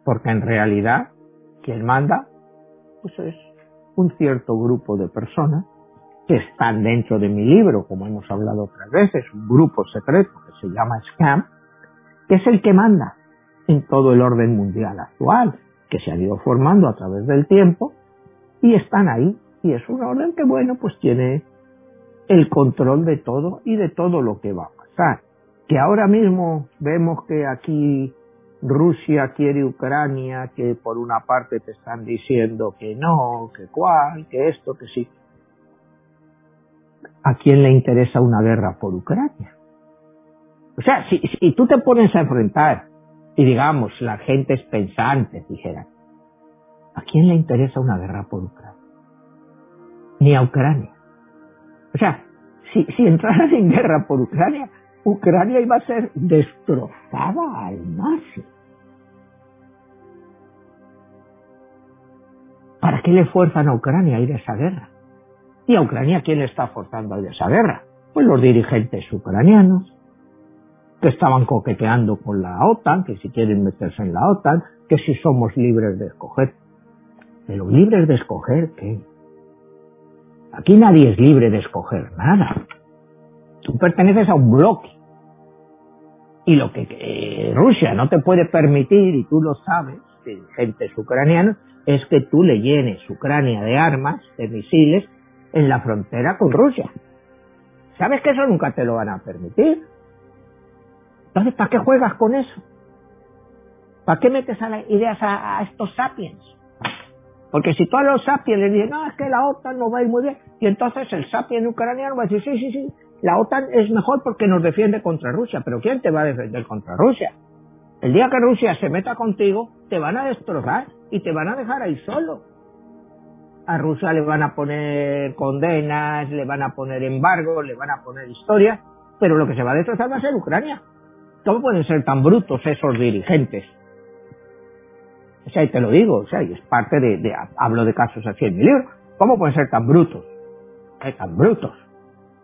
Porque en realidad, quien manda, pues es un cierto grupo de personas que están dentro de mi libro, como hemos hablado otras veces, un grupo secreto que se llama Scam, que es el que manda en todo el orden mundial actual, que se ha ido formando a través del tiempo y están ahí. Y es un orden que, bueno, pues tiene el control de todo y de todo lo que va a pasar. Que ahora mismo vemos que aquí Rusia quiere Ucrania, que por una parte te están diciendo que no, que cuál, que esto, que sí. ¿A quién le interesa una guerra por Ucrania? O sea, si, tú te pones a enfrentar y digamos, la gente es pensante, dijera, ¿a quién le interesa una guerra por Ucrania? Ni a Ucrania. O sea, si, si entraran en guerra por Ucrania, Ucrania iba a ser destrozada al máximo. ¿Para qué le fuerzan a Ucrania a ir a esa guerra? ¿Y a Ucrania quién está forzando a esa guerra? Pues los dirigentes ucranianos, que estaban coqueteando con la OTAN, que si quieren meterse en la OTAN, que si somos libres de escoger. Pero libres de escoger qué? Aquí nadie es libre de escoger nada. Tú perteneces a un bloque. Y lo que Rusia no te puede permitir, y tú lo sabes, dirigentes ucranianos, es que tú le llenes Ucrania de armas, de misiles, en la frontera con Rusia. ¿Sabes que eso nunca te lo van a permitir? Entonces, ¿para qué juegas con eso? ¿Para qué metes a ideas a, estos sapiens? Porque si todos los sapiens le dicen, no, es que la OTAN no va a ir muy bien, y entonces el sapien ucraniano va a decir, sí, sí, sí, la OTAN es mejor porque nos defiende contra Rusia, pero ¿quién te va a defender contra Rusia? El día que Rusia se meta contigo, te van a destrozar y te van a dejar ahí solo. A Rusia le van a poner condenas, le van a poner embargos, le van a poner historias, pero lo que se va a destrozar va a ser Ucrania. ¿Cómo pueden ser tan brutos esos dirigentes? O sea, y te lo digo, o sea, y es parte de, hablo de casos así en mi libro. ¿Cómo pueden ser tan brutos? Eh, tan brutos.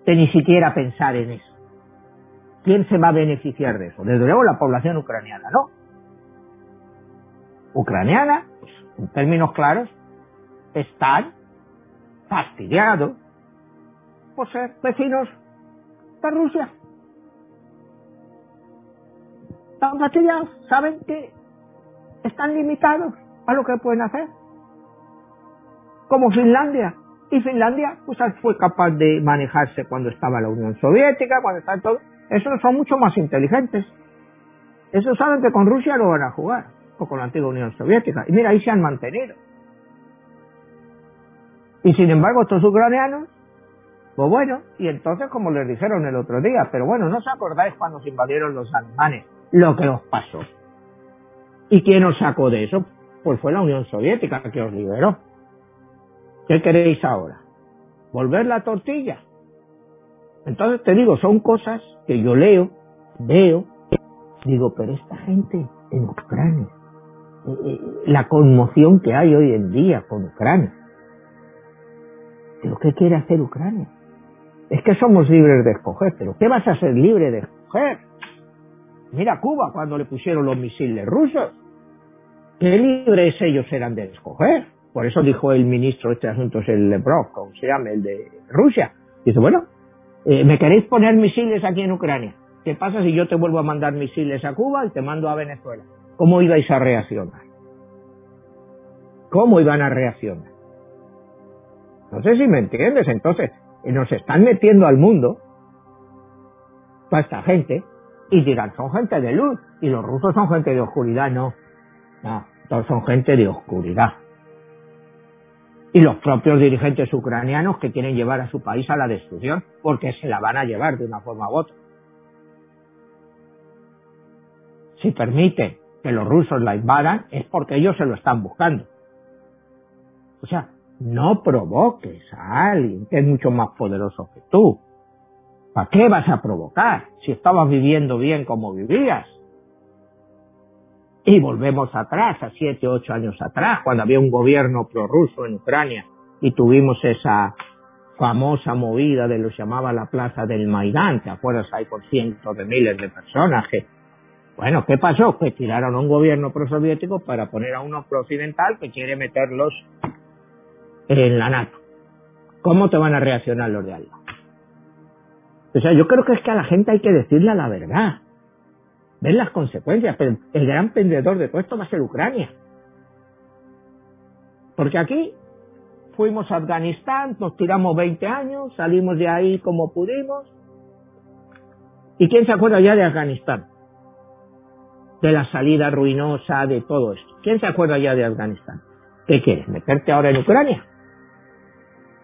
De ni siquiera pensar en eso. ¿Quién se va a beneficiar de eso? Desde luego la población ucraniana, ¿no? Ucraniana, pues, en términos claros, están fastidiados por ser vecinos de Rusia. Están fastidiados, saben que están limitados a lo que pueden hacer. Como Finlandia. Y Finlandia pues, fue capaz de manejarse cuando estaba la Unión Soviética, cuando estaba todo. Esos son mucho más inteligentes. Esos saben que con Rusia no van a jugar, o con la antigua Unión Soviética. Y mira, ahí se han mantenido. Y sin embargo, estos ucranianos, pues bueno, y entonces como les dijeron el otro día, pero bueno, no os acordáis cuando se invadieron los alemanes, lo que os pasó. ¿Y quién os sacó de eso? Pues fue la Unión Soviética que os liberó. ¿Qué queréis ahora? ¿Volver la tortilla? Entonces te digo, son cosas que yo leo, veo, digo, pero esta gente en Ucrania, eh, eh, la conmoción que hay hoy en día con Ucrania, pero ¿qué quiere hacer Ucrania? Es que somos libres de escoger, pero ¿qué vas a ser libre de escoger? Mira Cuba cuando le pusieron los misiles rusos. ¿Qué libres ellos eran de escoger? Por eso dijo el ministro de este asunto, es el Lebrov, como se llama, el de Rusia. Dice, bueno, eh, ¿me queréis poner misiles aquí en Ucrania? ¿Qué pasa si yo te vuelvo a mandar misiles a Cuba y te mando a Venezuela? ¿Cómo ibais a reaccionar? ¿Cómo iban a reaccionar? No sé si me entiendes. Entonces, nos están metiendo al mundo toda esta gente y dirán, son gente de luz y los rusos son gente de oscuridad. No, no, todos son gente de oscuridad. Y los propios dirigentes ucranianos que quieren llevar a su país a la destrucción porque se la van a llevar de una forma u otra. Si permiten que los rusos la invadan es porque ellos se lo están buscando. O sea, no provoques a alguien que es mucho más poderoso que tú. ¿Para qué vas a provocar si estabas viviendo bien como vivías? Y volvemos atrás, a siete, ocho años atrás, cuando había un gobierno prorruso en Ucrania y tuvimos esa famosa movida de lo que llamaba la plaza del Maidán, ¿te acuerdas? Hay por cientos de miles de personas que... Bueno, ¿qué pasó? Pues tiraron a un gobierno prosoviético para poner a uno pro-occidental que quiere meterlos en la NATO. ¿Cómo te van a reaccionar los de al O sea, yo creo que es que a la gente hay que decirle la verdad. Ver las consecuencias, pero el gran vendedor de todo esto va a ser Ucrania. Porque aquí fuimos a Afganistán, nos tiramos 20 años, salimos de ahí como pudimos. ¿Y quién se acuerda ya de Afganistán? De la salida ruinosa, de todo esto. ¿Quién se acuerda ya de Afganistán? ¿Qué quieres? ¿Meterte ahora en Ucrania?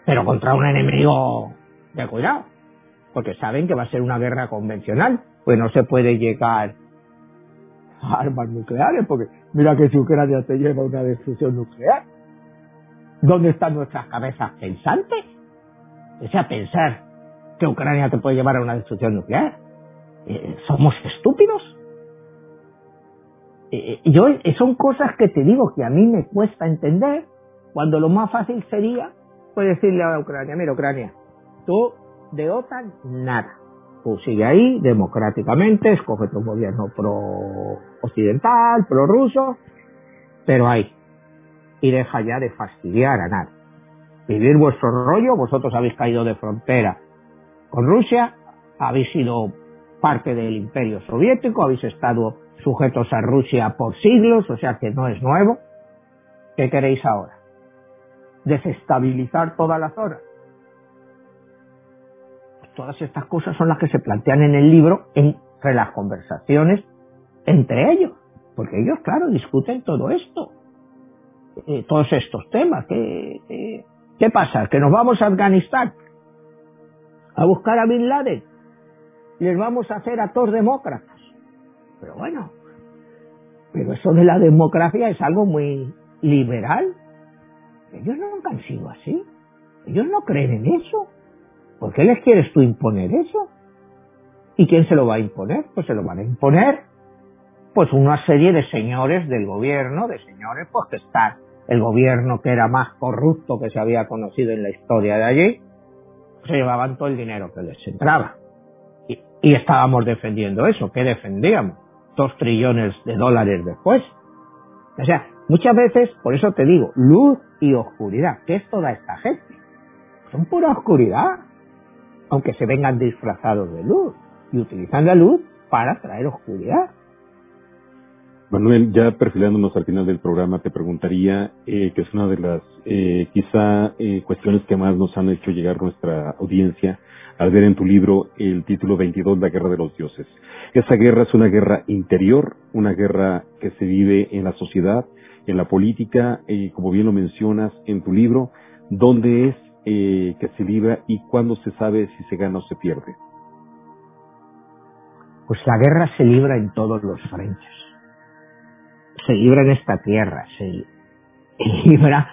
Pero contra un enemigo de cuidado, porque saben que va a ser una guerra convencional, pues no se puede llegar a armas nucleares, porque mira que si Ucrania te lleva a una destrucción nuclear, ¿dónde están nuestras cabezas pensantes? O sea, pensar que Ucrania te puede llevar a una destrucción nuclear. Eh, ¿Somos estúpidos? Eh, yo, son cosas que te digo que a mí me cuesta entender, cuando lo más fácil sería pues decirle a Ucrania, mira Ucrania, tú de OTAN nada. Tú sigue ahí democráticamente, escoge tu gobierno pro-occidental, pro-ruso, pero ahí. Y deja ya de fastidiar a nadie. Vivir vuestro rollo, vosotros habéis caído de frontera con Rusia, habéis sido parte del imperio soviético, habéis estado sujetos a Rusia por siglos, o sea que no es nuevo. ¿Qué queréis ahora? ¿Desestabilizar toda la zona? todas estas cosas son las que se plantean en el libro entre las conversaciones entre ellos, porque ellos, claro, discuten todo esto, eh, todos estos temas. ¿Qué, qué pasa? ¿Que nos vamos a Afganistán a buscar a Bin Laden? ¿Les vamos a hacer a todos demócratas? Pero bueno, pero eso de la democracia es algo muy liberal. Ellos nunca han sido así. Ellos no creen en eso. ¿Por qué les quieres tú imponer eso? ¿Y quién se lo va a imponer? Pues se lo van a imponer pues una serie de señores del gobierno, de señores pues que están, el gobierno que era más corrupto que se había conocido en la historia de allí, se llevaban todo el dinero que les entraba. Y, y estábamos defendiendo eso, ¿qué defendíamos? Dos trillones de dólares después. O sea, muchas veces, por eso te digo, luz y oscuridad. ¿Qué es toda esta gente? Son pura oscuridad aunque se vengan disfrazados de luz y utilizan la luz para traer oscuridad. Manuel, ya perfilándonos al final del programa, te preguntaría, eh, que es una de las eh, quizá eh, cuestiones que más nos han hecho llegar nuestra audiencia al ver en tu libro el título 22, La Guerra de los Dioses. Esa guerra es una guerra interior, una guerra que se vive en la sociedad, en la política, como bien lo mencionas en tu libro, ¿dónde es eh, que se libra y cuándo se sabe si se gana o se pierde? Pues la guerra se libra en todos los frentes. Se libra en esta tierra, se libra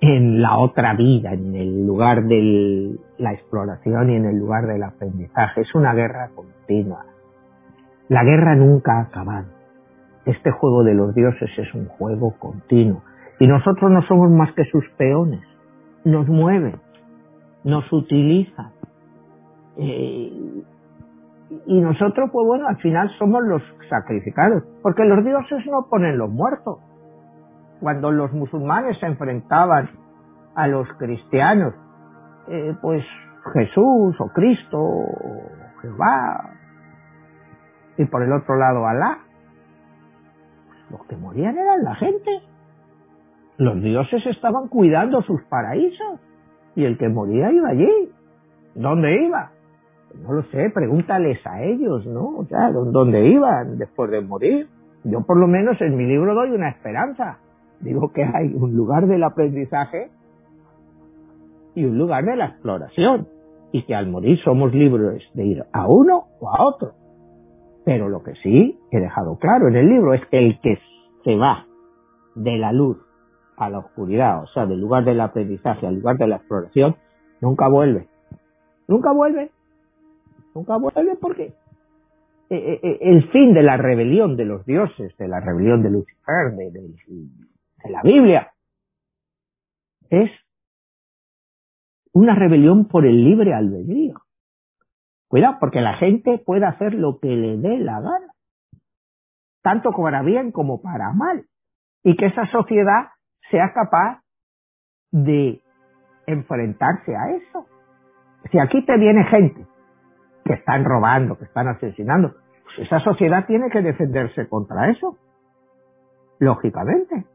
en la otra vida, en el lugar de la exploración y en el lugar del aprendizaje. Es una guerra continua. La guerra nunca ha acabado. Este juego de los dioses es un juego continuo. Y nosotros no somos más que sus peones. Nos mueven nos utiliza. Eh, y nosotros, pues bueno, al final somos los sacrificados, porque los dioses no ponen los muertos. Cuando los musulmanes se enfrentaban a los cristianos, eh, pues Jesús o Cristo o Jehová, y por el otro lado Alá, los que morían eran la gente. Los dioses estaban cuidando sus paraísos y el que moría iba allí. ¿Dónde iba? No lo sé, pregúntales a ellos, ¿no? O sea, ¿dónde iban después de morir? Yo por lo menos en mi libro doy una esperanza. Digo que hay un lugar del aprendizaje y un lugar de la exploración. Y que al morir somos libres de ir a uno o a otro. Pero lo que sí he dejado claro en el libro es que el que se va de la luz a la oscuridad, o sea, del lugar del aprendizaje al lugar de la exploración, nunca vuelve. Nunca vuelve. Nunca vuelve porque eh, eh, eh, el fin de la rebelión de los dioses, de la rebelión de Lucifer, de, de la Biblia, es una rebelión por el libre albedrío. Cuidado, porque la gente puede hacer lo que le dé la gana, tanto para bien como para mal, y que esa sociedad sea capaz de enfrentarse a eso. Si aquí te viene gente que están robando, que están asesinando, pues esa sociedad tiene que defenderse contra eso, lógicamente.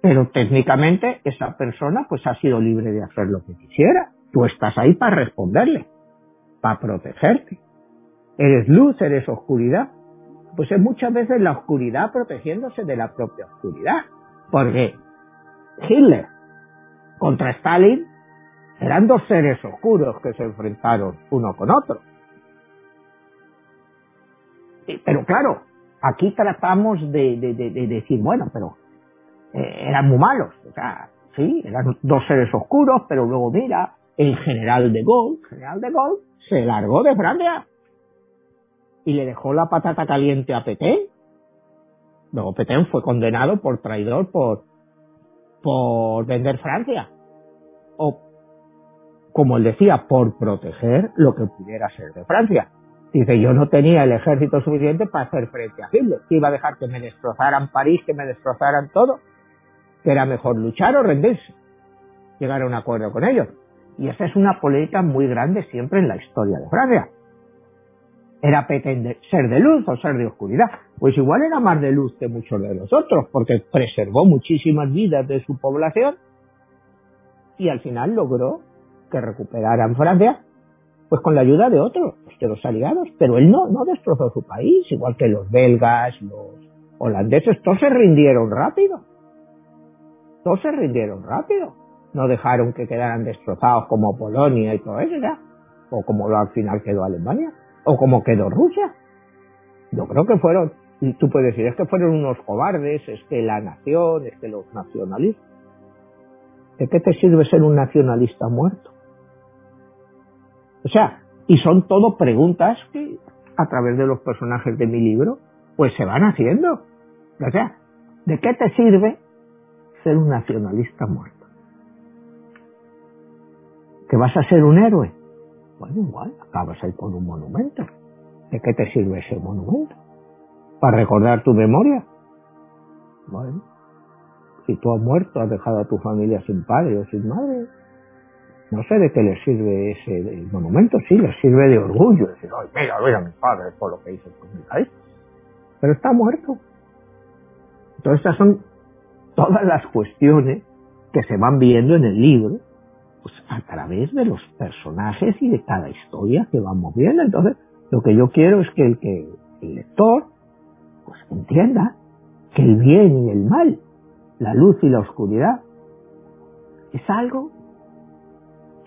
Pero técnicamente esa persona pues ha sido libre de hacer lo que quisiera. Tú estás ahí para responderle, para protegerte. Eres luz, eres oscuridad. Pues es muchas veces la oscuridad protegiéndose de la propia oscuridad. Porque Hitler contra Stalin eran dos seres oscuros que se enfrentaron uno con otro. Pero claro, aquí tratamos de, decir, bueno, pero eh, eran muy malos. O sea, sí, eran dos seres oscuros, pero luego mira, el general de Gaulle, general de Gaulle, se largó de Francia. y le dejó la patata caliente a Petén. Luego Petén fue condenado por traidor por, por vender Francia. O, como él decía, por proteger lo que pudiera ser de Francia. Dice, yo no tenía el ejército suficiente para hacer frente a Hitler. Que iba a dejar que me destrozaran París, que me destrozaran todo. Que era mejor luchar o rendirse. Llegar a un acuerdo con ellos. Y esa es una política muy grande siempre en la historia de Francia. ¿Era pretender ser de luz o ser de oscuridad? Pues igual era más de luz que muchos de los otros, porque preservó muchísimas vidas de su población y al final logró que recuperaran Francia, pues con la ayuda de otros, de los aliados. Pero él no, no destrozó su país, igual que los belgas, los holandeses, todos se rindieron rápido. Todos se rindieron rápido. No dejaron que quedaran destrozados como Polonia y todo eso ya, o como al final quedó Alemania o como quedó Rusia. Yo creo que fueron, tú puedes decir, es que fueron unos cobardes, es que la nación, es que los nacionalistas. ¿De qué te sirve ser un nacionalista muerto? O sea, y son todo preguntas que a través de los personajes de mi libro, pues se van haciendo. O sea, ¿de qué te sirve ser un nacionalista muerto? ¿Que vas a ser un héroe? Bueno, igual, acabas ahí con un monumento. ¿De qué te sirve ese monumento? ¿Para recordar tu memoria? Bueno, si tú has muerto, has dejado a tu familia sin padre o sin madre, no sé de qué le sirve ese monumento, sí, le sirve de orgullo, decir, ay, mira, mira a mi padre por lo que hizo con mi país. Pero está muerto. Entonces estas son todas las cuestiones que se van viendo en el libro pues a través de los personajes y de cada historia que vamos viendo. Entonces, lo que yo quiero es que el, que el lector pues entienda que el bien y el mal, la luz y la oscuridad, es algo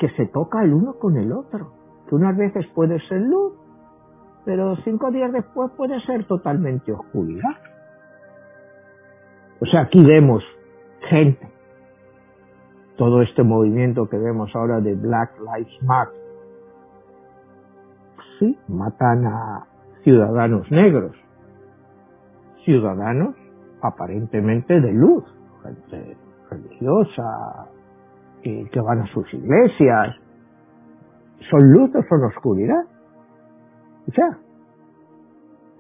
que se toca el uno con el otro. Que unas veces puede ser luz, pero cinco días después puede ser totalmente oscuridad. O sea, aquí vemos gente todo este movimiento que vemos ahora de Black Lives Matter. Sí, matan a ciudadanos negros, ciudadanos aparentemente de luz, gente religiosa, que, que van a sus iglesias. ¿Son luz o son oscuridad? O sea,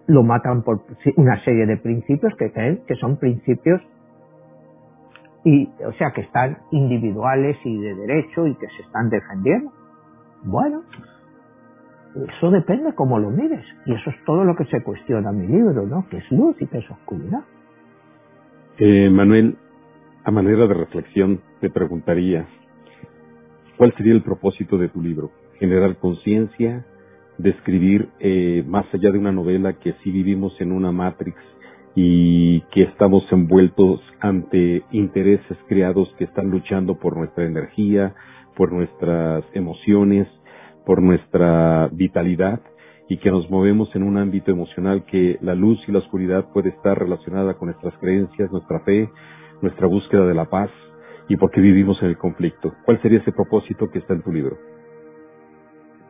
lo matan por una serie de principios que creen que son principios y o sea que están individuales y de derecho y que se están defendiendo. Bueno, eso depende cómo lo mires y eso es todo lo que se cuestiona en mi libro, ¿no? Que es luz y que es oscuridad. Eh, Manuel, a manera de reflexión te preguntaría, ¿cuál sería el propósito de tu libro? ¿Generar conciencia? ¿Describir eh, más allá de una novela que sí vivimos en una matrix y que estamos envueltos ante intereses creados que están luchando por nuestra energía, por nuestras emociones, por nuestra vitalidad y que nos movemos en un ámbito emocional que la luz y la oscuridad puede estar relacionada con nuestras creencias, nuestra fe, nuestra búsqueda de la paz y por qué vivimos en el conflicto. ¿Cuál sería ese propósito que está en tu libro?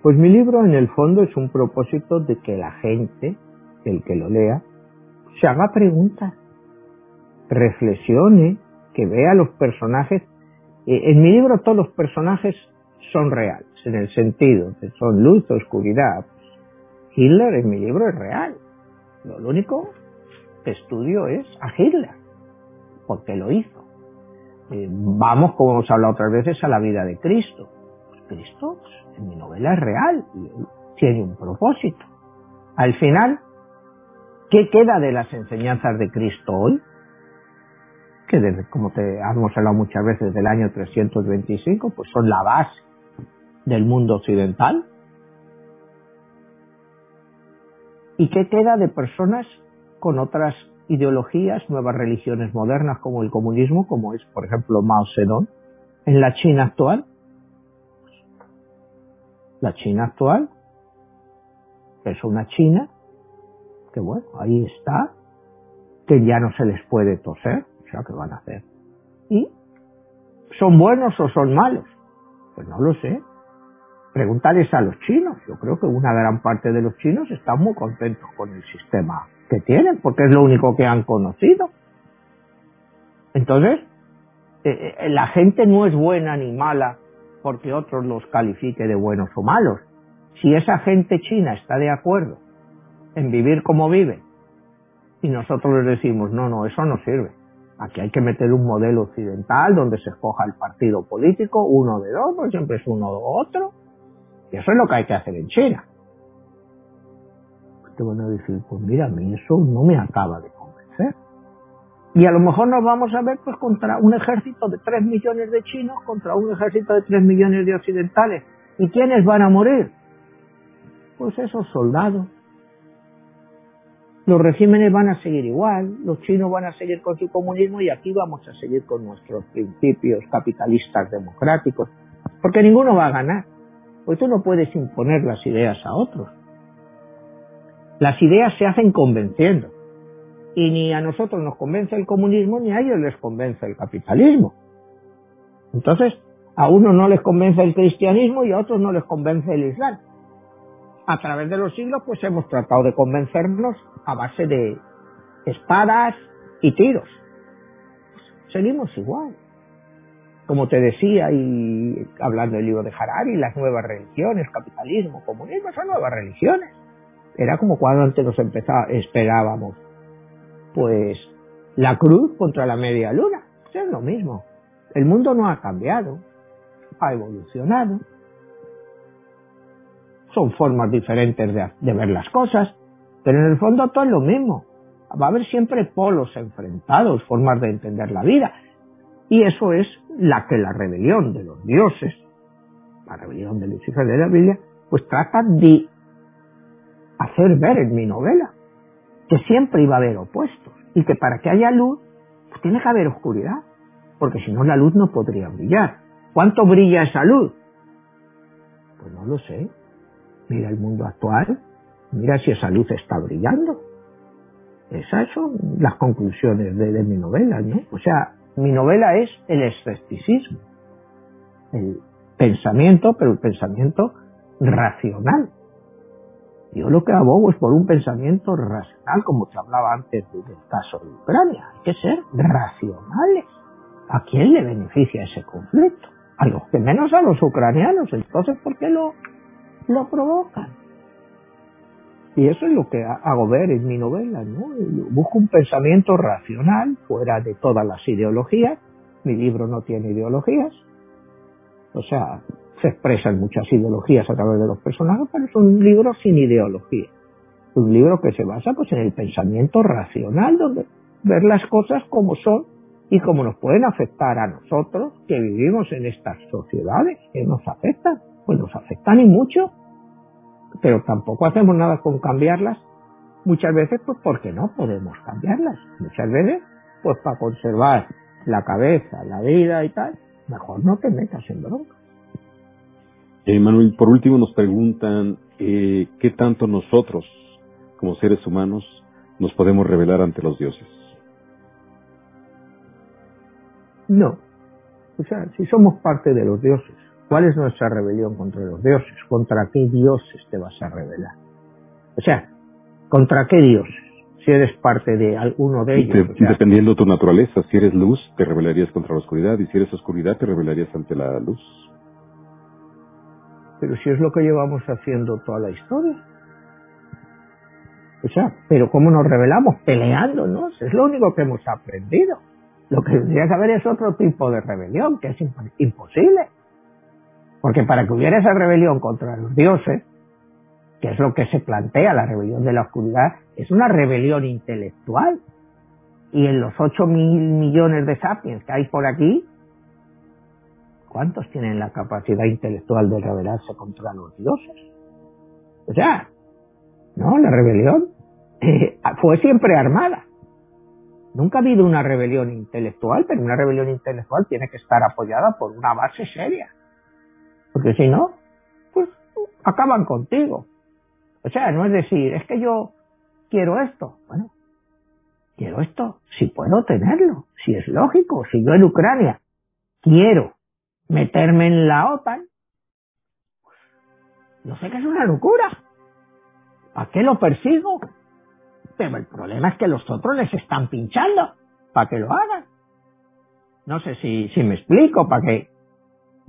Pues mi libro en el fondo es un propósito de que la gente, el que lo lea, se haga preguntas, reflexione, que vea los personajes. Eh, en mi libro todos los personajes son reales, en el sentido que son luz oscuridad. Hitler en mi libro es real. Lo único que estudio es a Hitler, porque lo hizo. Eh, vamos, como hemos hablado otras veces, a la vida de Cristo. Cristo en mi novela es real tiene un propósito. Al final, ¿Qué queda de las enseñanzas de Cristo hoy? Que como te hemos hablado muchas veces del año 325, pues son la base del mundo occidental. ¿Y qué queda de personas con otras ideologías, nuevas religiones modernas como el comunismo, como es, por ejemplo, Mao Zedong, en la China actual? La China actual es una China que bueno, ahí está, que ya no se les puede toser, o sea, ¿qué van a hacer? ¿Y son buenos o son malos? Pues no lo sé. Preguntarles a los chinos. Yo creo que una gran parte de los chinos están muy contentos con el sistema que tienen, porque es lo único que han conocido. Entonces, eh, eh, la gente no es buena ni mala porque otros los califique de buenos o malos. Si esa gente china está de acuerdo en vivir como vive y nosotros les decimos, no, no, eso no sirve. Aquí hay que meter un modelo occidental donde se escoja el partido político, uno de dos, pues siempre es uno u otro. Y eso es lo que hay que hacer en China. Te van a decir, pues mira, a mí eso no me acaba de convencer. Y a lo mejor nos vamos a ver pues contra un ejército de 3 millones de chinos contra un ejército de 3 millones de occidentales. ¿Y quiénes van a morir? Pues esos soldados. Los regímenes van a seguir igual, los chinos van a seguir con su comunismo y aquí vamos a seguir con nuestros principios capitalistas democráticos, porque ninguno va a ganar, pues tú no puedes imponer las ideas a otros. Las ideas se hacen convenciendo y ni a nosotros nos convence el comunismo ni a ellos les convence el capitalismo. Entonces, a unos no les convence el cristianismo y a otros no les convence el islam. A través de los siglos, pues hemos tratado de convencernos a base de espadas y tiros. Seguimos igual. Como te decía, y hablando del libro de Harari, las nuevas religiones, capitalismo, comunismo, son nuevas religiones. Era como cuando antes nos empezaba, esperábamos pues la cruz contra la media luna. Es lo mismo. El mundo no ha cambiado, ha evolucionado. Son formas diferentes de, ver las cosas, pero en el fondo todo es lo mismo. Va a haber siempre polos enfrentados, formas de entender la vida. Y eso es la que la rebelión de los dioses, la rebelión de Lucifer de la Biblia, pues trata de hacer ver en mi novela que siempre iba a haber opuestos y que para que haya luz pues tiene que haber oscuridad, porque si no la luz no podría brillar. ¿Cuánto brilla esa luz? Pues no lo sé. Mira el mundo actual, mira si esa luz está brillando. Esas son las conclusiones de, de mi novela, ¿no? O sea, mi novela es el escepticismo, el pensamiento, pero el pensamiento racional, yo lo que abogo es por un pensamiento racional, como se hablaba antes del caso de Ucrania. Hay que ser racionales. ¿A quién le beneficia ese conflicto? A los que menos a los ucranianos. Entonces, ¿por qué lo, lo provocan? Y eso es lo que hago ver en mi novela, ¿no? busco un pensamiento racional, fuera de todas las ideologías. Mi libro no tiene ideologías. O sea, se expresan muchas ideologías a través de los personajes, pero es un libro sin ideología. Un libro que se basa pues en el pensamiento racional, donde ver las cosas como son y cómo nos pueden afectar a nosotros que vivimos en estas sociedades que nos afectan. Pues nos afectan y mucho, pero tampoco hacemos nada con cambiarlas. Muchas veces pues porque no podemos cambiarlas. Muchas veces pues para conservar la cabeza, la vida y tal, mejor no te metas en bronca. Eh, Manuel, por último nos preguntan eh, qué tanto nosotros, como seres humanos, nos podemos revelar ante los dioses. No. O sea, si somos parte de los dioses, ¿cuál es nuestra rebelión contra los dioses? ¿Contra qué dioses te vas a rebelar? O sea, ¿contra qué dioses? Si eres parte de alguno de ellos. dependiendo de tu naturaleza, si eres luz, te rebelarías contra la oscuridad, y si eres oscuridad, te rebelarías ante la luz. Pero si es lo que llevamos haciendo toda la historia. O sea, pero ¿cómo nos revelamos? Peleándonos. Es lo único que hemos aprendido. Lo que tendría que haber es otro tipo de rebelión, que es imposible. Porque para que hubiera esa rebelión contra los dioses, que es lo que se plantea, la rebelión de la oscuridad, es una rebelión intelectual. Y en los ocho mil millones de sapiens que hay por aquí, ¿Cuántos tienen la capacidad intelectual de rebelarse contra los dioses? O sea, no, la rebelión eh, fue siempre armada. Nunca ha habido una rebelión intelectual, pero una rebelión intelectual tiene que estar apoyada por una base seria. Porque si no, pues acaban contigo. O sea, no es decir, es que yo quiero esto. Bueno, quiero esto, si puedo tenerlo, si es lógico, si yo en Ucrania quiero meterme en la OTAN, No sé qué es una locura. ¿Para qué lo persigo? Pero el problema es que los otros les están pinchando para que lo hagan. No sé si, si me explico, para que,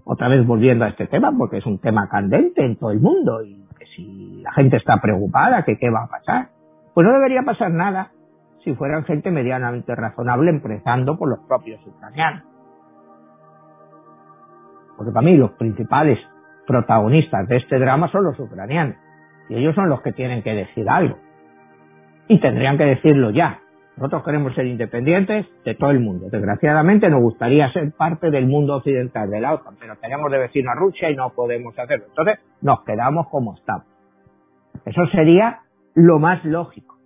otra vez volviendo a este tema, porque es un tema candente en todo el mundo y que si la gente está preocupada, que qué va a pasar. Pues no debería pasar nada si fueran gente medianamente razonable, empezando por los propios ucranianos. Porque para mí los principales protagonistas de este drama son los ucranianos. Y ellos son los que tienen que decir algo. Y tendrían que decirlo ya. Nosotros queremos ser independientes de todo el mundo. Desgraciadamente nos gustaría ser parte del mundo occidental de la OTAN, pero tenemos de vecino a Rusia y no podemos hacerlo. Entonces nos quedamos como estamos. Eso sería lo más lógico.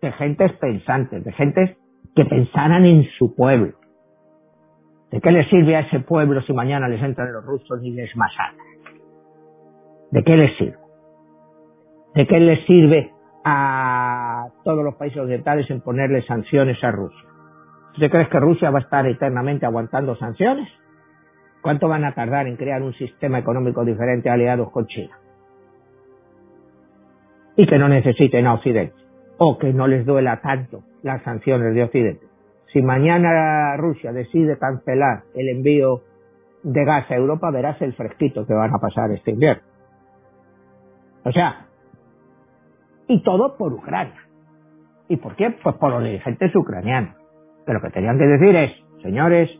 De gentes pensantes, de gentes que pensaran en su pueblo. ¿De qué les sirve a ese pueblo si mañana les entran los rusos y les masacran? ¿De qué les sirve? ¿De qué les sirve a todos los países occidentales en ponerle sanciones a Rusia? ¿Usted crees que Rusia va a estar eternamente aguantando sanciones? ¿Cuánto van a tardar en crear un sistema económico diferente aliados con China? Y que no necesiten a Occidente, o que no les duela tanto las sanciones de Occidente. Si mañana Rusia decide cancelar el envío de gas a Europa, verás el fresquito que van a pasar este invierno. O sea, y todo por Ucrania. ¿Y por qué? Pues por los dirigentes ucranianos. Que lo que tenían que decir es, señores,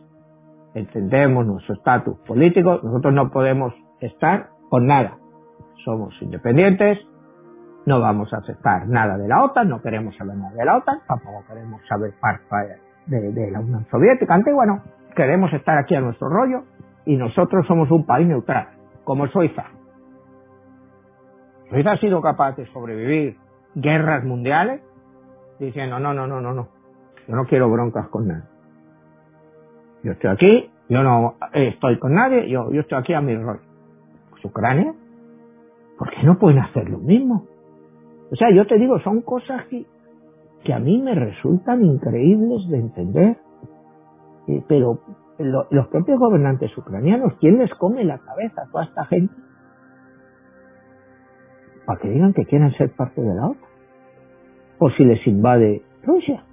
entendemos nuestro estatus político, nosotros no podemos estar con nada. Somos independientes, no vamos a aceptar nada de la OTAN, no queremos saber nada de la OTAN, tampoco queremos saber parte de, la Unión Soviética. Antes, bueno, queremos estar aquí a nuestro rollo y nosotros somos un país neutral, como Suiza. Suiza ha sido capaz de sobrevivir guerras mundiales diciendo, no, no, no, no, no, yo no quiero broncas con nadie. Yo estoy aquí, yo no estoy con nadie, yo, yo estoy aquí a mi rollo. Pues Ucrania, ¿por qué no pueden hacer lo mismo? O sea, yo te digo, son cosas que, que a mí me resultan increíbles de entender. Eh, pero los propios gobernantes ucranianos, ¿quién les come la cabeza a toda esta gente? Para que digan que quieren ser parte de la OTAN. O si les invade Rusia.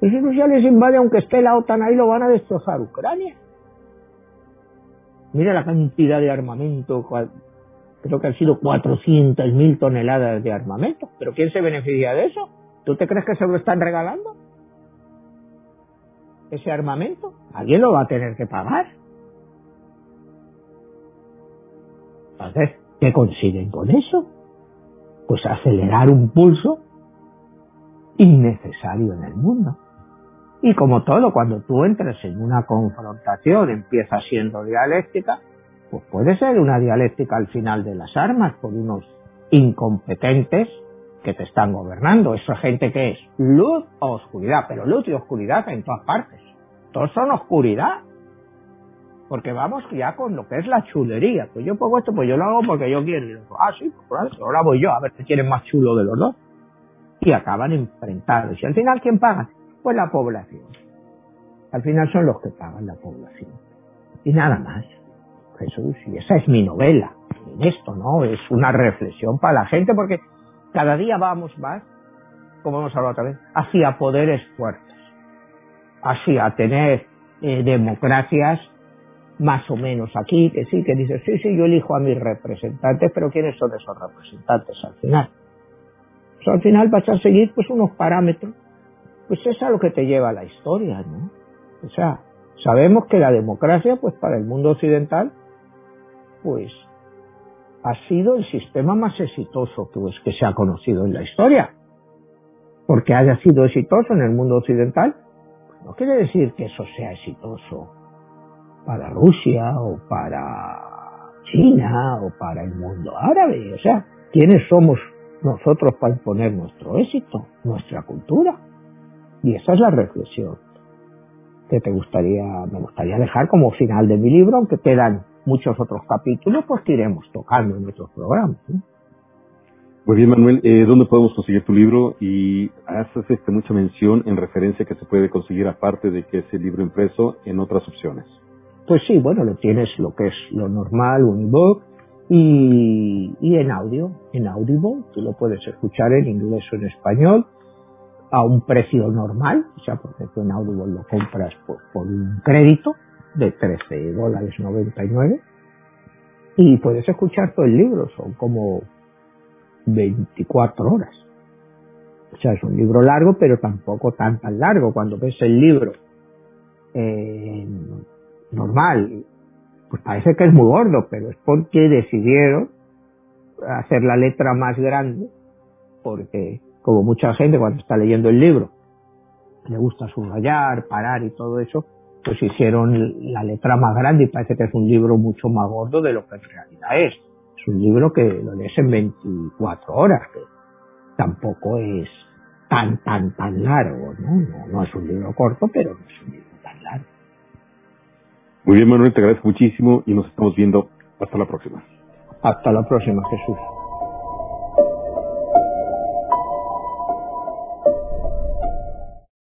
Pues si Rusia les invade, aunque esté la OTAN ahí, lo van a destrozar Ucrania. Mira la cantidad de armamento, creo que han sido 400.000 toneladas de armamento. ¿Pero quién se beneficia de eso? ¿Tú te crees que se lo están regalando? Ese armamento, alguien lo va a tener que pagar. Entonces, ¿qué consiguen con eso? Pues acelerar un pulso innecesario en el mundo. Y como todo, cuando tú entras en una confrontación, empieza siendo dialéctica, pues puede ser una dialéctica al final de las armas por unos incompetentes que te están gobernando. Eso es gente que es luz o oscuridad, pero luz y oscuridad en todas partes. Todos son oscuridad. Porque vamos ya con lo que es la chulería. Pues yo pongo esto, pues yo lo hago porque yo quiero. Y ah, sí, pues ahora voy yo, a ver si quieren más chulo de los dos. Y acaban enfrentados. Y al final, ¿quién paga? Pues la población. Al final son los que pagan la población. Y nada más. Jesús, y esa es mi novela. En esto, ¿no? Es una reflexión para la gente porque cada día vamos más, como hemos hablado otra vez, hacia poderes fuertes, hacia tener eh, democracias más o menos aquí, que sí, que dice, sí, sí, yo elijo a mis representantes, pero ¿quiénes son esos representantes al final? Pues al final vas a seguir pues unos parámetros, pues es a lo que te lleva la historia, ¿no? O sea, sabemos que la democracia, pues para el mundo occidental, pues ha sido el sistema más exitoso que, que se ha conocido en la historia. Porque haya sido exitoso en el mundo occidental, pues no quiere decir que eso sea exitoso para Rusia o para China o para el mundo árabe. O sea, ¿quiénes somos nosotros para imponer nuestro éxito, nuestra cultura? Y esa es la reflexión que te gustaría, me gustaría dejar como final de mi libro, aunque quedan muchos otros capítulos, pues que iremos tocando en nuestros programas. Muy bien, Manuel, eh, ¿dónde podemos conseguir tu libro? Y haces este, mucha mención en referencia que se puede conseguir, aparte de que ese libro impreso, en otras opciones. Pues sí, bueno, lo tienes lo que es lo normal, un ebook, y, y en audio, en Audible, tú lo puedes escuchar en inglés o en español a un precio normal, o sea, porque tú en Audible lo compras por, por un crédito de 13 dólares 99 y puedes escuchar todo el libro, son como 24 horas. O sea, es un libro largo, pero tampoco tan tan largo. Cuando ves el libro eh, normal, pues parece que es muy gordo, pero es porque decidieron hacer la letra más grande, porque como mucha gente cuando está leyendo el libro le gusta subrayar, parar y todo eso, pues hicieron la letra más grande y parece que es un libro mucho más gordo de lo que en realidad es. Es un libro que lo lees en 24 horas, que tampoco es tan, tan, tan largo, ¿no? No, es un libro corto, pero no es un libro tan largo. Muy bien, Manuel, te agradezco muchísimo y nos estamos viendo. Hasta la próxima. Hasta la próxima, Jesús.